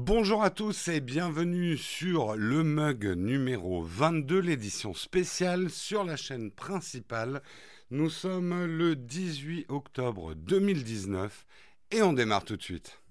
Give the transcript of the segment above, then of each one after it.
Bonjour à tous et bienvenue sur le mug numéro 22, l'édition spéciale sur la chaîne principale. Nous sommes le 18 octobre 2019 et on démarre tout de suite.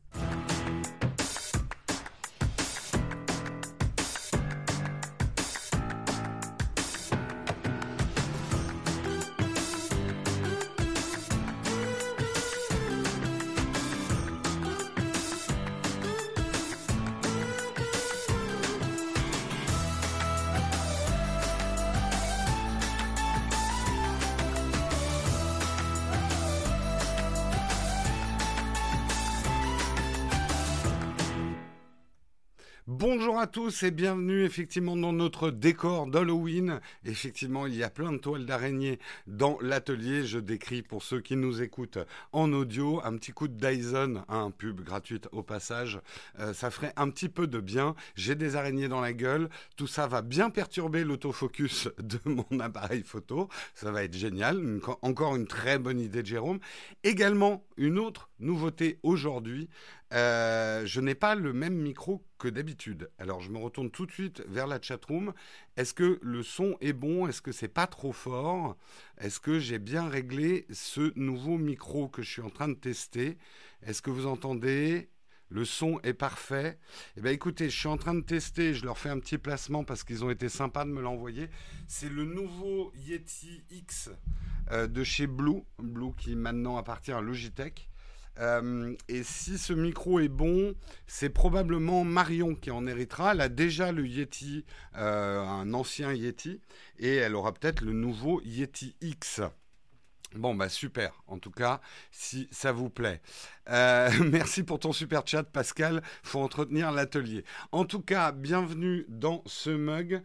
Tous et bienvenue effectivement dans notre décor d'Halloween. Effectivement, il y a plein de toiles d'araignée dans l'atelier. Je décris pour ceux qui nous écoutent en audio un petit coup de Dyson, un pub gratuite au passage. Euh, ça ferait un petit peu de bien. J'ai des araignées dans la gueule. Tout ça va bien perturber l'autofocus de mon appareil photo. Ça va être génial. encore une très bonne idée de Jérôme. Également, une autre nouveauté aujourd'hui. Euh, je n'ai pas le même micro que d'habitude. Alors je me retourne tout de suite vers la chatroom. Est-ce que le son est bon? Est-ce que c'est pas trop fort? Est-ce que j'ai bien réglé ce nouveau micro que je suis en train de tester? Est-ce que vous entendez? Le son est parfait. Eh bien, écoutez, je suis en train de tester. Je leur fais un petit placement parce qu'ils ont été sympas de me l'envoyer. C'est le nouveau Yeti X euh, de chez Blue. Blue qui maintenant appartient à Logitech. Euh, et si ce micro est bon, c'est probablement Marion qui en héritera. Elle a déjà le Yeti, euh, un ancien Yeti, et elle aura peut-être le nouveau Yeti X. Bon, bah super, en tout cas, si ça vous plaît. Euh, merci pour ton super chat, Pascal. Faut entretenir l'atelier. En tout cas, bienvenue dans ce mug.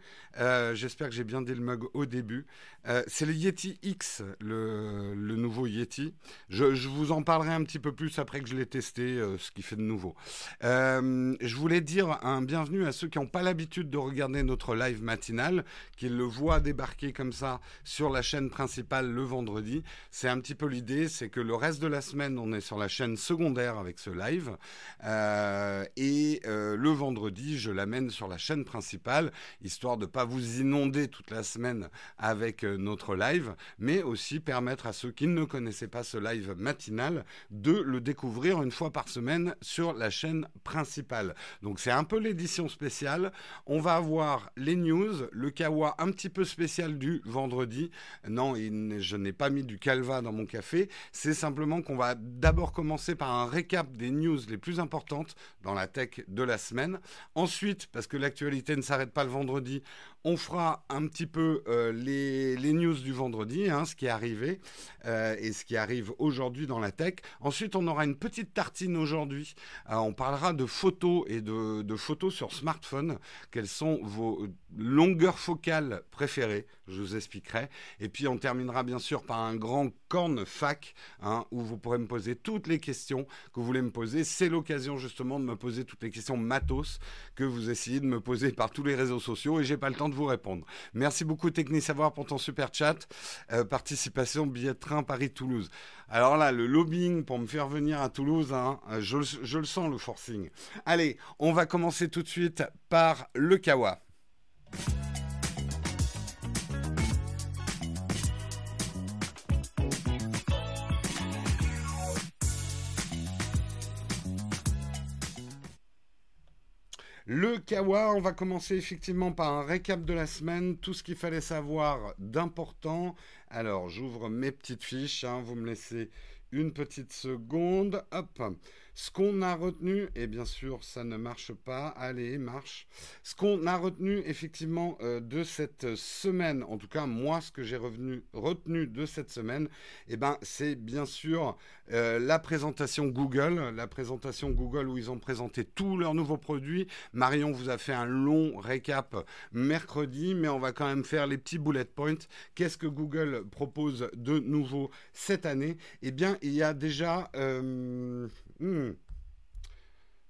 J'espère que j'ai bien dit le mug au début. Euh, c'est le Yeti X, le, nouveau Yeti. Je, vous en parlerai un petit peu plus après que je l'ai testé, ce qui fait de nouveau. je voulais dire un bienvenue à ceux qui n'ont pas l'habitude de regarder notre live matinal, qui le voient débarquer comme ça sur la chaîne principale le vendredi. C'est un petit peu l'idée, c'est que le reste de la semaine, on est sur la chaîne secondaire avec ce live. Euh, et euh, le vendredi, je l'amène sur la chaîne principale, histoire de ne pas vous inonder toute la semaine avec euh, notre live, mais aussi permettre à ceux qui ne connaissaient pas ce live matinal de le découvrir une fois par semaine sur la chaîne principale. Donc c'est un peu l'édition spéciale. On va avoir les news, le kawa un petit peu spécial du vendredi. Non, je n'ai pas mis du calva dans mon café. C'est simplement qu'on va d'abord commencer par un récap des news les plus importantes dans la tech de la semaine. Ensuite, parce que l'actualité ne s'arrête pas le vendredi, on fera un petit peu euh, les, news du vendredi, hein, ce qui est arrivé euh, et ce qui arrive aujourd'hui dans la tech. Ensuite, on aura une petite tartine aujourd'hui. Euh, on parlera de photos et de, photos sur smartphone. Quelles sont vos longueurs focales préférées? Je vous expliquerai. Et puis, on terminera bien sûr par un grand corn fac hein, où vous pourrez me poser toutes les questions que vous voulez me poser. C'est l'occasion justement de me poser toutes les questions matos que vous essayez de me poser par tous les réseaux sociaux et j'ai pas le temps vous répondre. Merci beaucoup Savoir pour ton super chat. Euh, participation billet de train Paris-Toulouse. Alors là, le lobbying pour me faire venir à Toulouse, hein, je le sens le forcing. Allez, on va commencer tout de suite par le Kawa. Le Kawa, on va commencer effectivement par un récap de la semaine, tout ce qu'il fallait savoir d'important. Alors, j'ouvre mes petites fiches, hein, vous me laissez une petite seconde. Hop. Ce qu'on a retenu, et bien sûr ça ne marche pas, allez, marche. Ce qu'on a retenu effectivement euh, de cette semaine, en tout cas moi ce que j'ai retenu de cette semaine, eh ben, c'est bien sûr euh, la présentation Google, la présentation Google où ils ont présenté tous leurs nouveaux produits. Marion vous a fait un long récap mercredi, mais on va quand même faire les petits bullet points. Qu'est-ce que Google propose de nouveau cette année? Eh bien, il y a déjà... Euh, Hmm.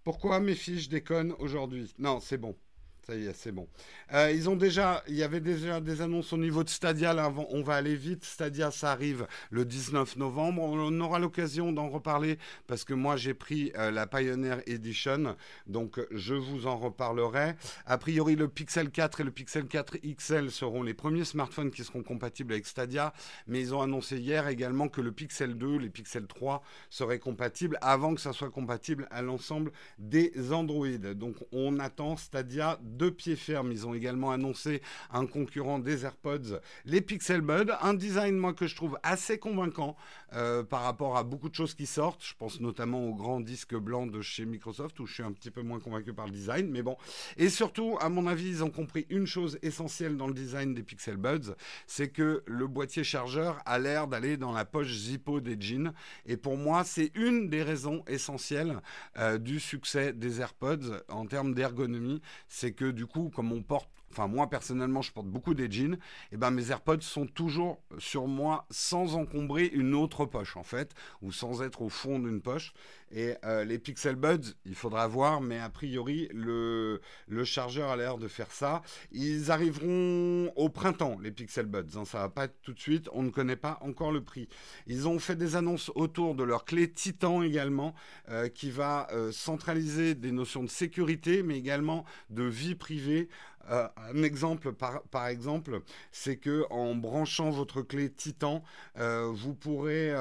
Pourquoi mes fiches déconnent aujourd'hui? Non, c'est bon. Ça y est, c'est bon. Euh, ils ont déjà, il y avait déjà des annonces au niveau de Stadia. Là, on va aller vite. Stadia, ça arrive le 19 novembre. On aura l'occasion d'en reparler parce que moi, j'ai pris euh, la Pioneer Edition, donc je vous en reparlerai. A priori, le Pixel 4 et le Pixel 4 XL seront les premiers smartphones qui seront compatibles avec Stadia, mais ils ont annoncé hier également que le Pixel 2, les Pixel 3 seraient compatibles avant que ça soit compatible à l'ensemble des Android. Donc, on attend Stadia pied ferme. Ils ont également annoncé un concurrent des AirPods, les Pixel Buds. Un design, moi, que je trouve assez convaincant euh, par rapport à beaucoup de choses qui sortent. Je pense notamment au grand disque blanc de chez Microsoft, où je suis un petit peu moins convaincu par le design. Mais bon. Et surtout, à mon avis, ils ont compris une chose essentielle dans le design des Pixel Buds, c'est que le boîtier chargeur a l'air d'aller dans la poche Zippo des jeans. Et pour moi, c'est une des raisons essentielles euh, du succès des AirPods en termes d'ergonomie. C'est que du coup, comme on porte enfin moi personnellement je porte beaucoup des jeans, et eh ben mes AirPods sont toujours sur moi sans encombrer une autre poche en fait, ou sans être au fond d'une poche. Et euh, les Pixel Buds, il faudra voir, mais a priori, le, le chargeur a l'air de faire ça. Ils arriveront au printemps, les Pixel Buds. Hein, ça va pas être tout de suite. On ne connaît pas encore le prix. Ils ont fait des annonces autour de leur clé Titan également, euh, qui va euh, centraliser des notions de sécurité, mais également de vie privée. Un exemple, par, exemple, c'est que en branchant votre clé Titan, vous pourrez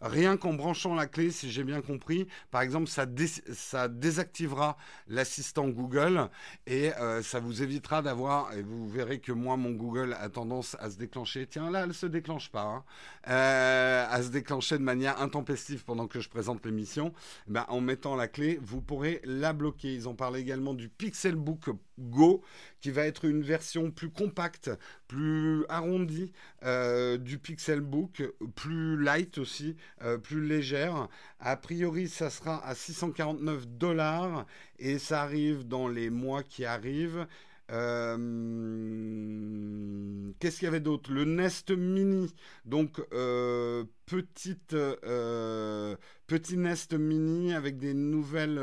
rien qu'en branchant la clé, si j'ai bien compris. Par exemple, ça, désactivera l'assistant Google et euh, ça vous évitera d'avoir, et vous verrez que moi, mon Google a tendance à se déclencher. Tiens, là, elle se déclenche pas, hein. euh, à se déclencher de manière intempestive pendant que je présente l'émission. Eh ben, en mettant la clé, vous pourrez la bloquer. Ils ont parlé également du Pixelbook Go, qui va être une version plus compacte, plus arrondie euh, du Pixelbook, plus light aussi, euh, plus légère. A priori, ça sera à 649 dollars et ça arrive dans les mois qui arrivent. Euh, qu'est-ce qu'il y avait d'autre? Le Nest Mini, donc euh, euh, petit Nest Mini avec des nouvelles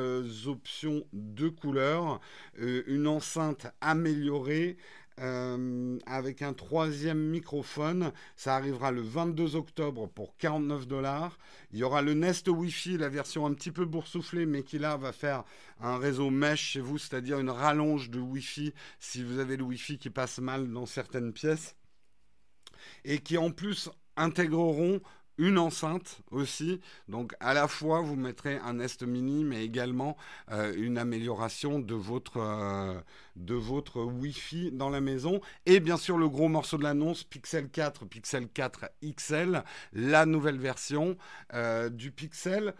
options de couleurs, une enceinte améliorée, euh, avec un troisième microphone. Ça arrivera le 22 octobre pour 49 dollars. Il y aura le Nest Wi-Fi, la version un petit peu boursouflée, mais qui là va faire un réseau mesh chez vous, c'est-à-dire une rallonge de Wi-Fi si vous avez le Wi-Fi qui passe mal dans certaines pièces. Et qui en plus intégreront une enceinte aussi. Donc à la fois vous mettrez un Nest Mini, mais également euh, une amélioration de votre euh, de votre Wi-Fi dans la maison. Et bien sûr le gros morceau de l'annonce, Pixel 4, Pixel 4 XL, la nouvelle version euh, du Pixel.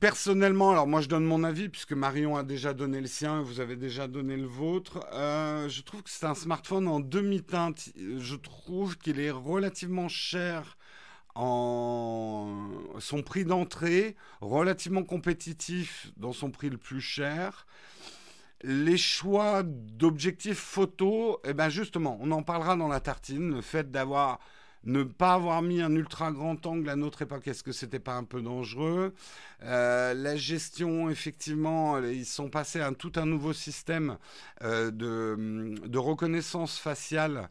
Personnellement, alors moi je donne mon avis puisque Marion a déjà donné le sien vous avez déjà donné le vôtre. je trouve que c'est un smartphone en demi-teinte. Je trouve qu'il est relativement cher en son prix d'entrée, relativement compétitif dans son prix le plus cher. Les choix d'objectifs photo, eh ben justement, on en parlera dans la tartine. Le fait d'avoir ne pas avoir mis un ultra grand angle à notre époque, est-ce que c'était pas un peu dangereux? Euh, La gestion, effectivement, ils sont passés à tout un nouveau système euh, de, reconnaissance faciale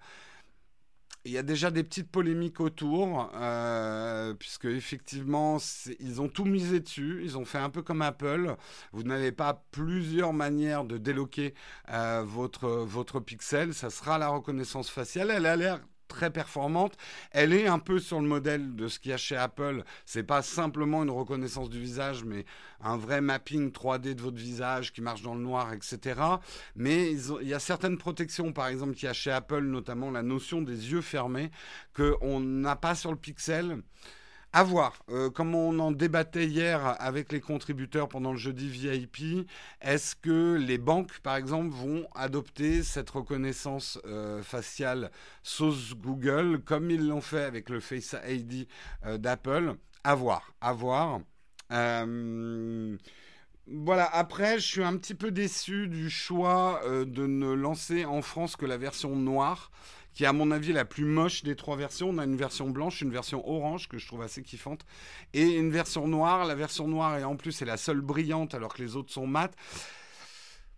il y a déjà des petites polémiques autour, euh, puisque effectivement, ils ont tout misé dessus. Ils ont fait un peu comme Apple. Vous n'avez pas plusieurs manières de déloquer euh, votre, votre pixel. Ça sera la reconnaissance faciale. Elle a l'air très performante. Elle est un peu sur le modèle de ce qu'il y a chez Apple. C'est pas simplement une reconnaissance du visage, mais un vrai mapping 3D de votre visage qui marche dans le noir, etc. Mais il y a certaines protections, par exemple, qu'il y a chez Apple, notamment la notion des yeux fermés, qu'on n'a pas sur le Pixel. À voir. Euh, comme on en débattait hier avec les contributeurs pendant le jeudi VIP, est-ce que les banques, par exemple, vont adopter cette reconnaissance euh, faciale sauce Google, comme ils l'ont fait avec le Face ID euh, d'Apple? À voir. À voir. Voilà, après, je suis un petit peu déçu du choix de ne lancer en France que la version noire qui est à mon avis la plus moche des trois versions. On a une version blanche, une version orange que je trouve assez kiffante, et une version noire. La version noire, et en plus, c'est la seule brillante alors que les autres sont mates.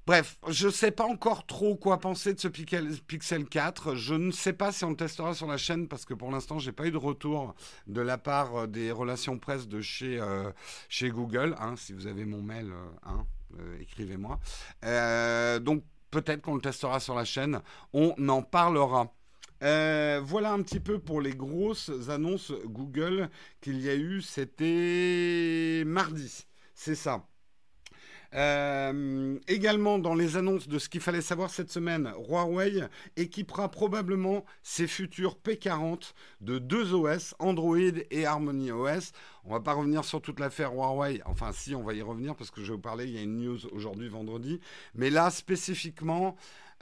Bref, je ne sais pas encore trop quoi penser de ce Pixel 4. Je ne sais pas si on le testera sur la chaîne parce que pour l'instant, j'ai pas eu de retour de la part des relations presse de chez, chez Google. Hein, si vous avez mon mail, hein, écrivez-moi. donc peut-être qu'on le testera sur la chaîne. On en parlera. Euh, voilà un petit peu pour les grosses annonces Google qu'il y a eu. C'était mardi. C'est ça. Euh, également, dans les annonces de ce qu'il fallait savoir cette semaine, Huawei équipera probablement ses futurs P40 de deux OS, Android et Harmony OS. On va pas revenir sur toute l'affaire Huawei. Enfin, si, on va y revenir parce que je vais vous parler. Il y a une news aujourd'hui, vendredi. Mais là, spécifiquement,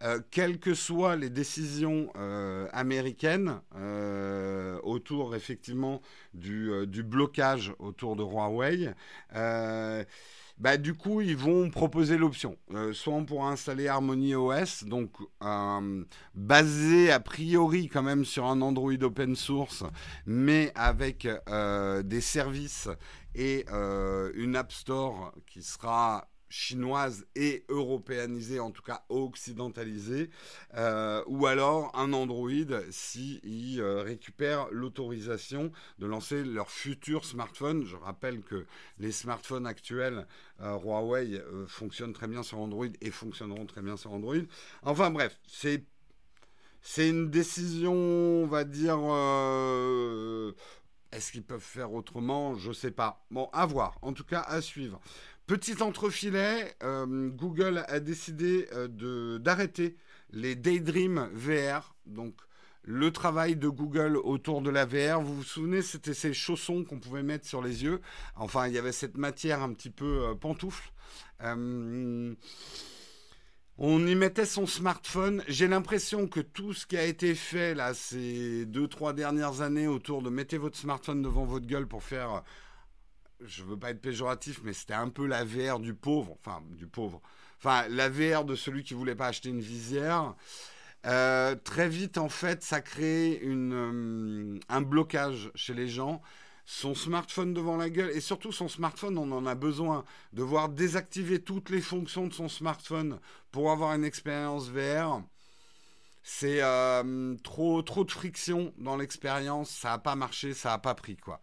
euh, quelles que soient les décisions euh, américaines euh, autour effectivement du, blocage autour de Huawei, bah, du coup, ils vont proposer l'option. soit on pourra installer Harmony OS, donc basé a priori quand même sur un Android open source, mais avec des services et une App Store qui sera chinoise et européanisée, en tout cas occidentalisée, euh, ou alors un Android s'ils si euh, récupèrent l'autorisation de lancer leur futur smartphone. Je rappelle que les smartphones actuels euh, Huawei fonctionnent très bien sur Android et fonctionneront très bien sur Android. Enfin bref, c'est c'est une décision, on va dire. Est-ce qu'ils peuvent faire autrement? Je ne sais pas. Bon, à voir. En tout cas, à suivre. Petit entrefilet, euh, Google a décidé euh, d'arrêter les Daydream VR, donc le travail de Google autour de la VR. Vous vous souvenez, c'était ces chaussons qu'on pouvait mettre sur les yeux. Enfin, il y avait cette matière un petit peu euh, pantoufle. on y mettait son smartphone. J'ai l'impression que tout ce qui a été fait là ces deux trois dernières années autour de mettez votre smartphone devant votre gueule pour faire je veux pas être péjoratif, mais c'était un peu la VR du pauvre, enfin du pauvre, enfin la VR de celui qui voulait pas acheter une visière. Euh, très vite, en fait, ça crée euh, un blocage chez les gens. Son smartphone devant la gueule, et surtout son smartphone, on en a besoin. de voir désactiver toutes les fonctions de son smartphone pour avoir une expérience VR c'est euh, trop trop de friction dans l'expérience, ça n'a pas marché, ça n'a pas pris quoi.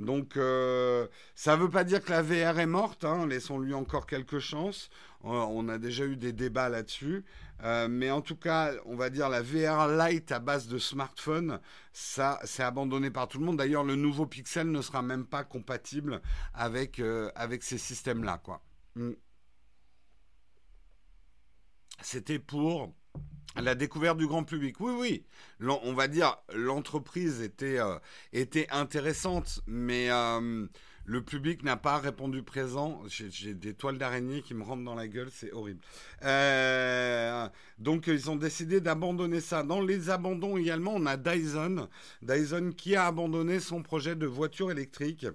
Donc euh, ça veut pas dire que la VR est morte, hein, laissons-lui encore quelques chances. Euh, on a déjà eu des débats là-dessus, mais en tout cas, on va dire la VR Lite à base de smartphone, ça c'est abandonné par tout le monde. D'ailleurs, le nouveau Pixel ne sera même pas compatible avec avec ces systèmes-là quoi. Hmm. C'était pour la découverte du grand public. Oui, oui. On va dire l'entreprise était, euh, était intéressante, mais euh, le public n'a pas répondu présent. J'ai des toiles d'araignée qui me rentrent dans la gueule, c'est horrible. Euh, donc ils ont décidé d'abandonner ça. Dans les abandons également, on a Dyson. Dyson qui a abandonné son projet de voiture électrique.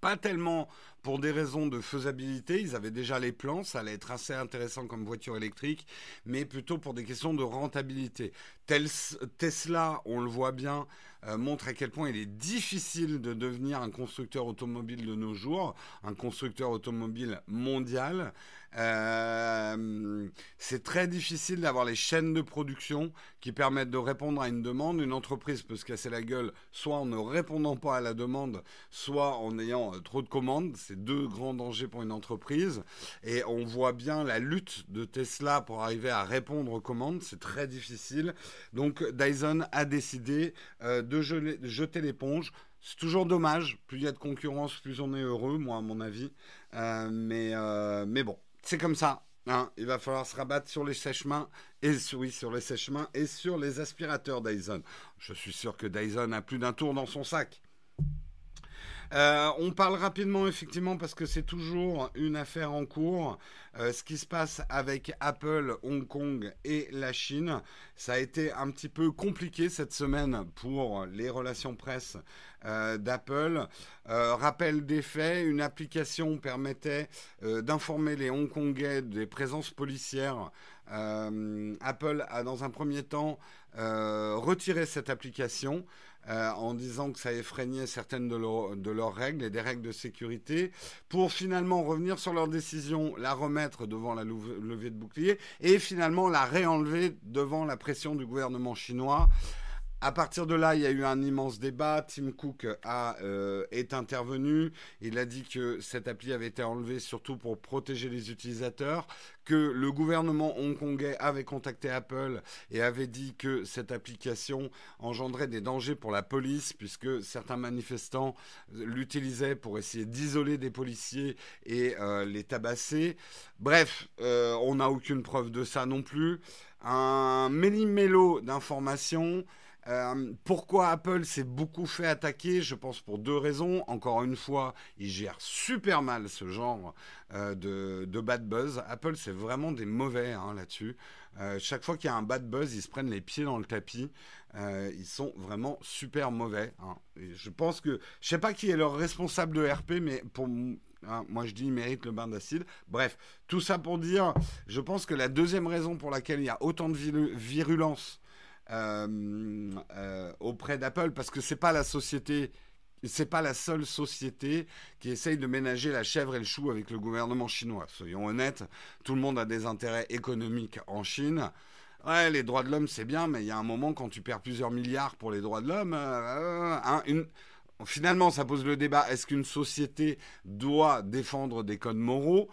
Pas tellement pour des raisons de faisabilité, ils avaient déjà les plans, ça allait être assez intéressant comme voiture électrique, mais plutôt pour des questions de rentabilité. Tesla, on le voit bien, euh, montre à quel point il est difficile de devenir un constructeur automobile de nos jours, un constructeur automobile mondial. Euh, c'est très difficile d'avoir les chaînes de production qui permettent de répondre à une demande. Une entreprise peut se casser la gueule soit en ne répondant pas à la demande, soit en ayant euh, trop de commandes. C'est deux grands dangers pour une entreprise. Et on voit bien la lutte de Tesla pour arriver à répondre aux commandes. C'est très difficile. Donc Dyson a décidé euh, de jeter l'éponge. C'est toujours dommage. Plus il y a de concurrence, plus on est heureux, moi, à mon avis. mais, mais bon, c'est comme ça. Hein. Il va falloir se rabattre sur les sèches-mains et et sur les aspirateurs Dyson. Je suis sûr que Dyson a plus d'un tour dans son sac. Euh, on parle rapidement effectivement parce que c'est toujours une affaire en cours. Euh, ce qui se passe avec Apple, Hong Kong et la Chine, ça a été un petit peu compliqué cette semaine pour les relations presse d'Apple. rappel des faits, une application permettait d'informer les Hongkongais des présences policières. Apple a dans un premier temps retiré cette application. Euh, en disant que ça effrayait certaines de, leurs règles et des règles de sécurité, pour finalement revenir sur leur décision, la remettre devant la levée de bouclier et finalement la réenlever devant la pression du gouvernement chinois. À partir de là, il y a eu un immense débat. Tim Cook a, euh, est intervenu. Il a dit que cette appli avait été enlevée surtout pour protéger les utilisateurs, que le gouvernement hongkongais avait contacté Apple et avait dit que cette application engendrait des dangers pour la police, puisque certains manifestants l'utilisaient pour essayer d'isoler des policiers et euh, les tabasser. Bref, euh, on n'a aucune preuve de ça non plus. Un méli-mélo d'informations. Euh, pourquoi Apple s'est beaucoup fait attaquer Je pense pour deux raisons. Encore une fois, ils gèrent super mal ce genre euh, de, bad buzz. Apple, c'est vraiment des mauvais hein, là-dessus. Euh, chaque fois qu'il y a un bad buzz, ils se prennent les pieds dans le tapis. ils sont vraiment super mauvais. Hein. je pense que, je sais pas qui est leur responsable de RP, mais pour hein, moi je dis il mérite le bain d'acide. Bref, tout ça pour dire, je pense que la deuxième raison pour laquelle il y a autant de virulence euh, euh, auprès d'Apple parce que c'est pas la société c'est pas la seule société qui essaye de ménager la chèvre et le chou avec le gouvernement chinois. Soyons honnêtes, tout le monde a des intérêts économiques en Chine. Ouais, les droits de l'homme, c'est bien, mais il y a un moment quand tu perds plusieurs milliards pour les droits de l'homme, euh, hein, finalement, ça pose le débat est-ce qu'une société doit défendre des codes moraux?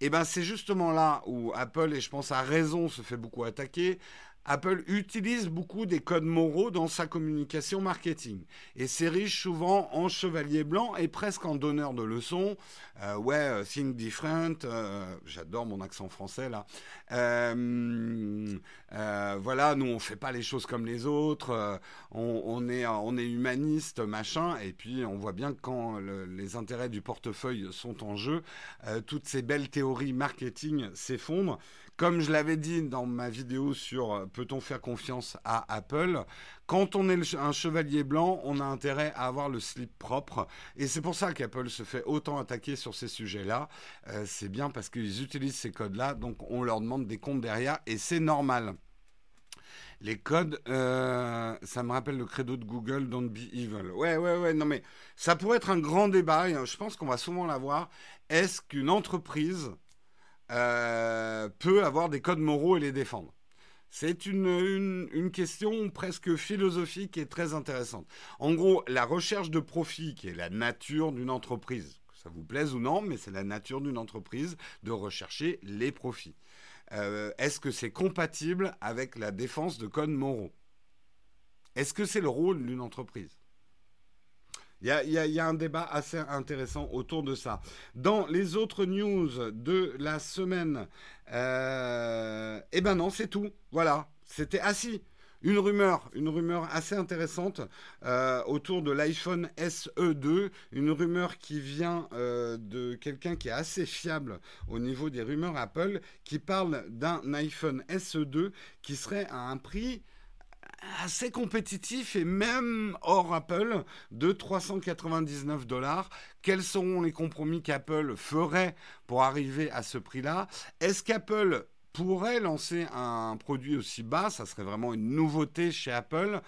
Eh ben, c'est justement là où Apple, et je pense à raison, se fait beaucoup attaquer. Apple utilise beaucoup des codes moraux dans sa communication marketing et s'érige souvent en chevalier blanc et presque en donneur de leçons. Euh, ouais, euh, think different. Euh, j'adore mon accent français là. voilà, nous on fait pas les choses comme les autres. On, est on est humaniste machin et puis on voit bien que quand les intérêts du portefeuille sont en jeu, toutes ces belles théories marketing s'effondrent. Comme je l'avais dit dans ma vidéo sur euh, peut-on faire confiance à Apple, quand on est un chevalier blanc, on a intérêt à avoir le slip propre. Et c'est pour ça qu'Apple se fait autant attaquer sur ces sujets-là. Euh, c'est bien parce qu'ils utilisent ces codes-là, donc on leur demande des comptes derrière et c'est normal. Les codes, euh, ça me rappelle le credo de Google, don't be evil. Ouais, ouais, ouais, non mais ça pourrait être un grand débat, je pense qu'on va souvent l'avoir. Est-ce qu'une entreprise euh, peut avoir des codes moraux et les défendre c'est une, une, question presque philosophique et très intéressante. En gros, la recherche de profit, qui est la nature d'une entreprise, que ça vous plaise ou non, mais c'est la nature d'une entreprise de rechercher les profits. Euh, est-ce que c'est compatible avec la défense de codes moraux? Est-ce que c'est le rôle d'une entreprise? Il y, a, un débat assez intéressant autour de ça. Dans les autres news de la semaine, euh, eh ben non, c'est tout. Voilà, c'était assis. Une rumeur, une rumeur assez intéressante euh, autour de l'iPhone SE2, une rumeur qui vient euh, de quelqu'un qui est assez fiable au niveau des rumeurs Apple, qui parle d'un iPhone SE2 qui serait à un prix assez compétitif et même hors Apple de 399 dollars. Quels seront les compromis qu'Apple ferait pour arriver à ce prix-là? Est-ce qu'Apple pourrait lancer un produit aussi bas Ça serait vraiment une nouveauté chez Apple.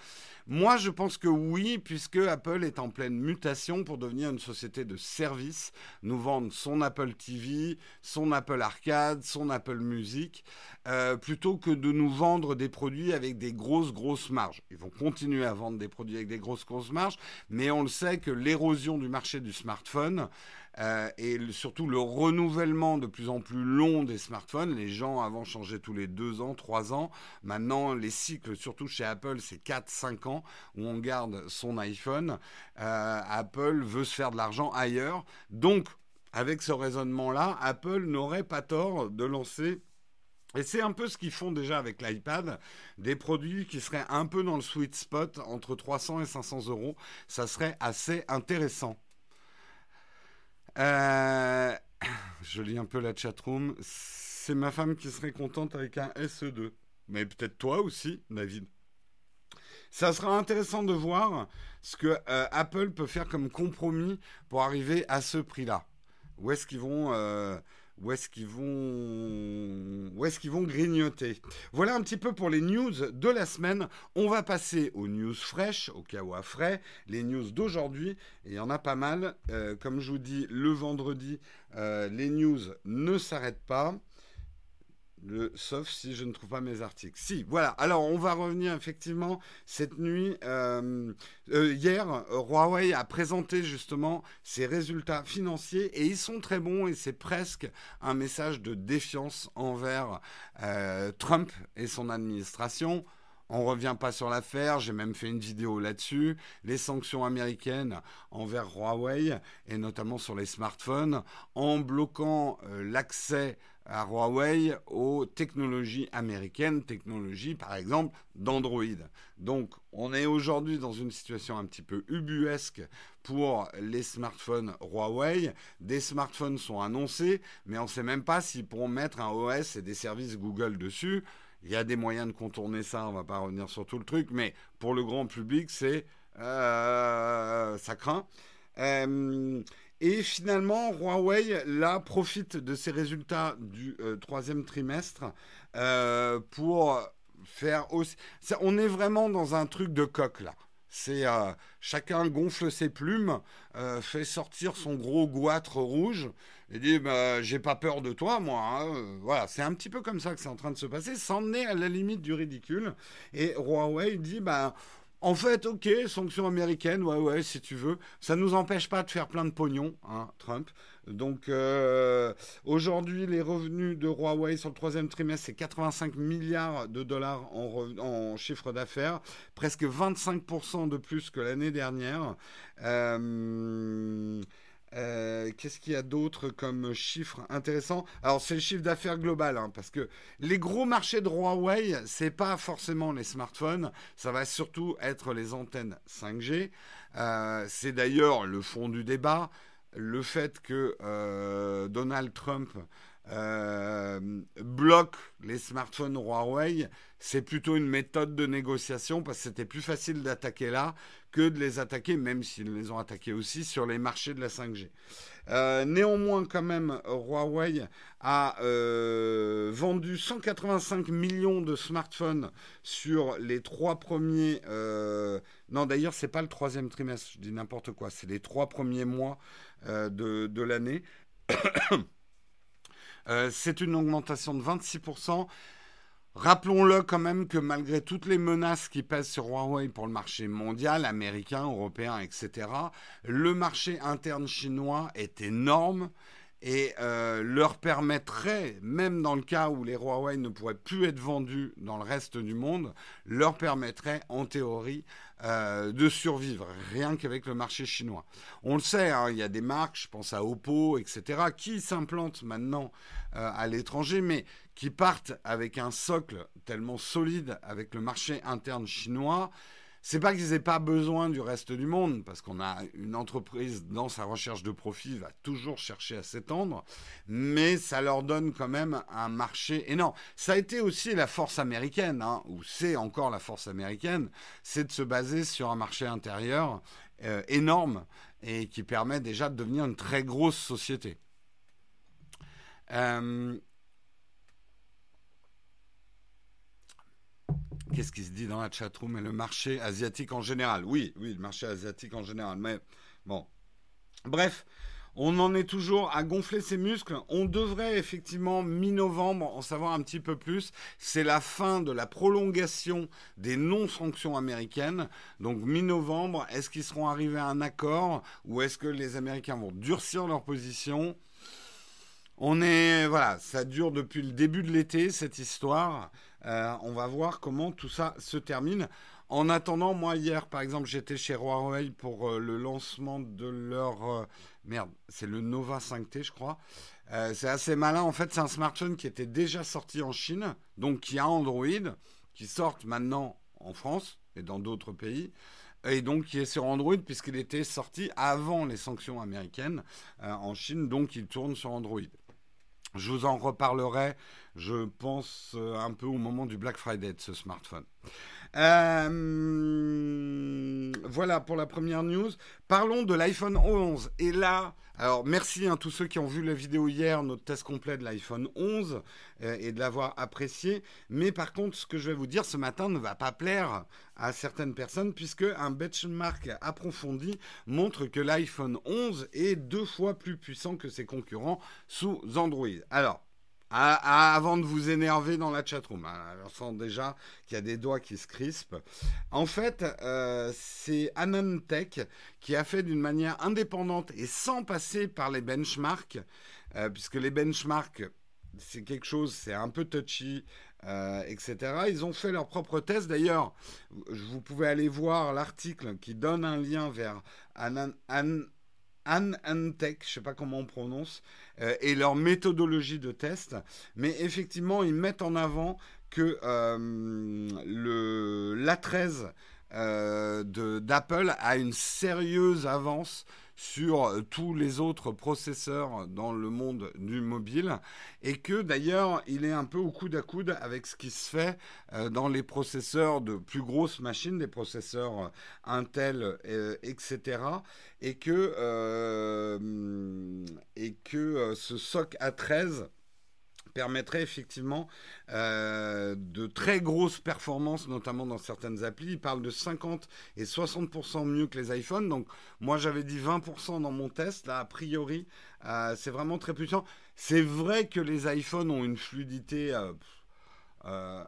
Moi, je pense que oui, puisque Apple est en pleine mutation pour devenir une société de service, nous vendre son Apple TV, son Apple Arcade, son Apple Music, euh, plutôt que de nous vendre des produits avec des grosses, grosses marges. Ils vont continuer à vendre des produits avec des grosses, grosses marges, mais on le sait que l'érosion du marché du smartphone, euh, et surtout le renouvellement de plus en plus long des smartphones. Les gens avant changeaient tous les deux ans, trois ans. Maintenant, les cycles, surtout chez Apple, c'est 4, 5 ans où on garde son iPhone. Euh, Apple veut se faire de l'argent ailleurs. Donc, avec ce raisonnement-là, Apple n'aurait pas tort de lancer et c'est un peu ce qu'ils font déjà avec l'iPad, des produits qui seraient un peu dans le sweet spot entre 300 et 500 euros. Ça serait assez intéressant. Euh, je lis un peu la chatroom. C'est ma femme qui serait contente avec un SE2. Mais peut-être toi aussi, David. ça sera intéressant de voir ce que euh, Apple peut faire comme compromis pour arriver à ce prix-là. Où est-ce qu'ils vont euh, où est-ce qu'ils vont grignoter Voilà un petit peu pour les news de la semaine. On va passer aux news fraîches, au à frais, les news d'aujourd'hui. Il y en a pas mal. Euh, comme je vous dis, le vendredi, les news ne s'arrêtent pas. Sauf si je ne trouve pas mes articles. Si, voilà. Alors, on va revenir effectivement cette nuit. Euh, euh, hier, Huawei a présenté justement ses résultats financiers et ils sont très bons et c'est presque un message de défiance envers euh, Trump et son administration. On revient pas sur l'affaire, j'ai même fait une vidéo là-dessus. Les sanctions américaines envers Huawei et notamment sur les smartphones en bloquant l'accès à Huawei aux technologies américaines, technologies par exemple d'Android. Donc on est aujourd'hui dans une situation un petit peu ubuesque pour les smartphones Huawei. Des smartphones sont annoncés, mais on ne sait même pas s'ils pourront mettre un OS et des services Google dessus. Il y a des moyens de contourner ça, on ne va pas revenir sur tout le truc, mais pour le grand public, c'est euh, ça craint. Euh, et finalement, Huawei, là, profite de ces résultats du euh, troisième trimestre euh, pour faire aussi... on est vraiment dans un truc de coq, là. C'est euh, chacun gonfle ses plumes, fait sortir son gros goitre rouge et dit bah, j'ai pas peur de toi moi. Hein. Voilà, c'est un petit peu comme ça que c'est en train de se passer. Est à la limite du ridicule. Et Huawei dit bah en fait, ok, sanctions américaines, ouais, ouais, si tu veux. Ça ne nous empêche pas de faire plein de pognon, hein, Trump. Donc, euh, aujourd'hui, les revenus de Huawei sur le troisième trimestre, c'est 85 milliards de dollars en, chiffre d'affaires, presque 25% de plus que l'année dernière. Euh, euh, qu'est-ce qu'il y a d'autre comme chiffre intéressant? Alors c'est le chiffre d'affaires global, hein, parce que les gros marchés de Huawei, c'est pas forcément les smartphones, ça va surtout être les antennes 5G. Euh, c'est d'ailleurs le fond du débat, le fait que euh, Donald Trump bloque les smartphones Huawei, c'est plutôt une méthode de négociation parce que c'était plus facile d'attaquer là que de les attaquer, même s'ils les ont attaqués aussi, sur les marchés de la 5G. Euh, néanmoins, quand même, Huawei a euh, vendu 185 millions de smartphones sur les trois premiers. Euh, non, d'ailleurs, c'est pas le troisième trimestre, je dis n'importe quoi, c'est les trois premiers mois de, de l'année. C'est une augmentation de 26%. Rappelons-le quand même que malgré toutes les menaces qui pèsent sur Huawei pour le marché mondial, américain, européen, etc., le marché interne chinois est énorme et euh, leur permettrait, même dans le cas où les Huawei ne pourraient plus être vendus dans le reste du monde, leur permettrait en théorie euh, de survivre, rien qu'avec le marché chinois. On le sait, hein, il y a des marques, je pense à Oppo, etc., qui s'implantent maintenant euh, à l'étranger, mais qui partent avec un socle tellement solide avec le marché interne chinois c'est pas qu'ils n'aient pas besoin du reste du monde, parce qu'on a une entreprise dans sa recherche de profit va toujours chercher à s'étendre, mais ça leur donne quand même un marché énorme. Ça a été aussi la force américaine, hein, ou c'est encore la force américaine, c'est de se baser sur un marché intérieur euh, énorme et qui permet déjà de devenir une très grosse société. Euh, Qu'est-ce qui se dit dans la chatroom Et le marché asiatique en général? Oui, oui, le marché asiatique en général. Mais bon. Bref, on en est toujours à gonfler ses muscles. On devrait effectivement, mi-novembre, en savoir un petit peu plus. C'est la fin de la prolongation des non-sanctions américaines. Donc mi-novembre, est-ce qu'ils seront arrivés à un accord ou est-ce que les Américains vont durcir leur position? On est, voilà, ça dure depuis le début de l'été, cette histoire. Euh, on va voir comment tout ça se termine. En attendant, moi hier, par exemple, j'étais chez Huawei pour euh, le lancement de leur euh, merde, c'est le Nova 5T, je crois. c'est assez malin. En fait, c'est un smartphone qui était déjà sorti en Chine, donc qui a Android, qui sort maintenant en France et dans d'autres pays et donc qui est sur Android puisqu'il était sorti avant les sanctions américaines en Chine, donc il tourne sur Android. Je vous en reparlerai, je pense, euh, un peu au moment du Black Friday de ce smartphone. Euh, voilà pour la première news. Parlons de l'iPhone 11. Et là, alors merci à hein, tous ceux qui ont vu la vidéo hier, notre test complet de l'iPhone 11 euh, et de l'avoir apprécié. Mais par contre, ce que je vais vous dire ce matin ne va pas plaire à certaines personnes puisque un benchmark approfondi montre que l'iPhone 11 est deux fois plus puissant que ses concurrents sous Android. Alors, avant de vous énerver dans la chatroom. Hein. On sent déjà qu'il y a des doigts qui se crispent. En fait, euh, c'est AnandTech qui a fait d'une manière indépendante et sans passer par les benchmarks, euh, puisque les benchmarks, c'est quelque chose, c'est un peu touchy, euh, etc. Ils ont fait leur propre test. D'ailleurs, vous pouvez aller voir l'article qui donne un lien vers Anan, Antech, je ne sais pas comment on prononce, euh, et leur méthodologie de test. Mais effectivement, ils mettent en avant que euh, le l'A13 euh, d'Apple a une sérieuse avance sur euh, tous les autres processeurs dans le monde du mobile et que d'ailleurs il est un peu au coude à coude avec ce qui se fait euh, dans les processeurs de plus grosses machines, des processeurs euh, Intel, etc. Et que, et que ce SOC A13 permettrait effectivement euh, de très grosses performances, notamment dans certaines applis. Il parle de 50 et 60% mieux que les iPhones. Donc moi j'avais dit 20% dans mon test. Là, a priori, euh, c'est vraiment très puissant. C'est vrai que les iPhones ont une fluidité... Euh,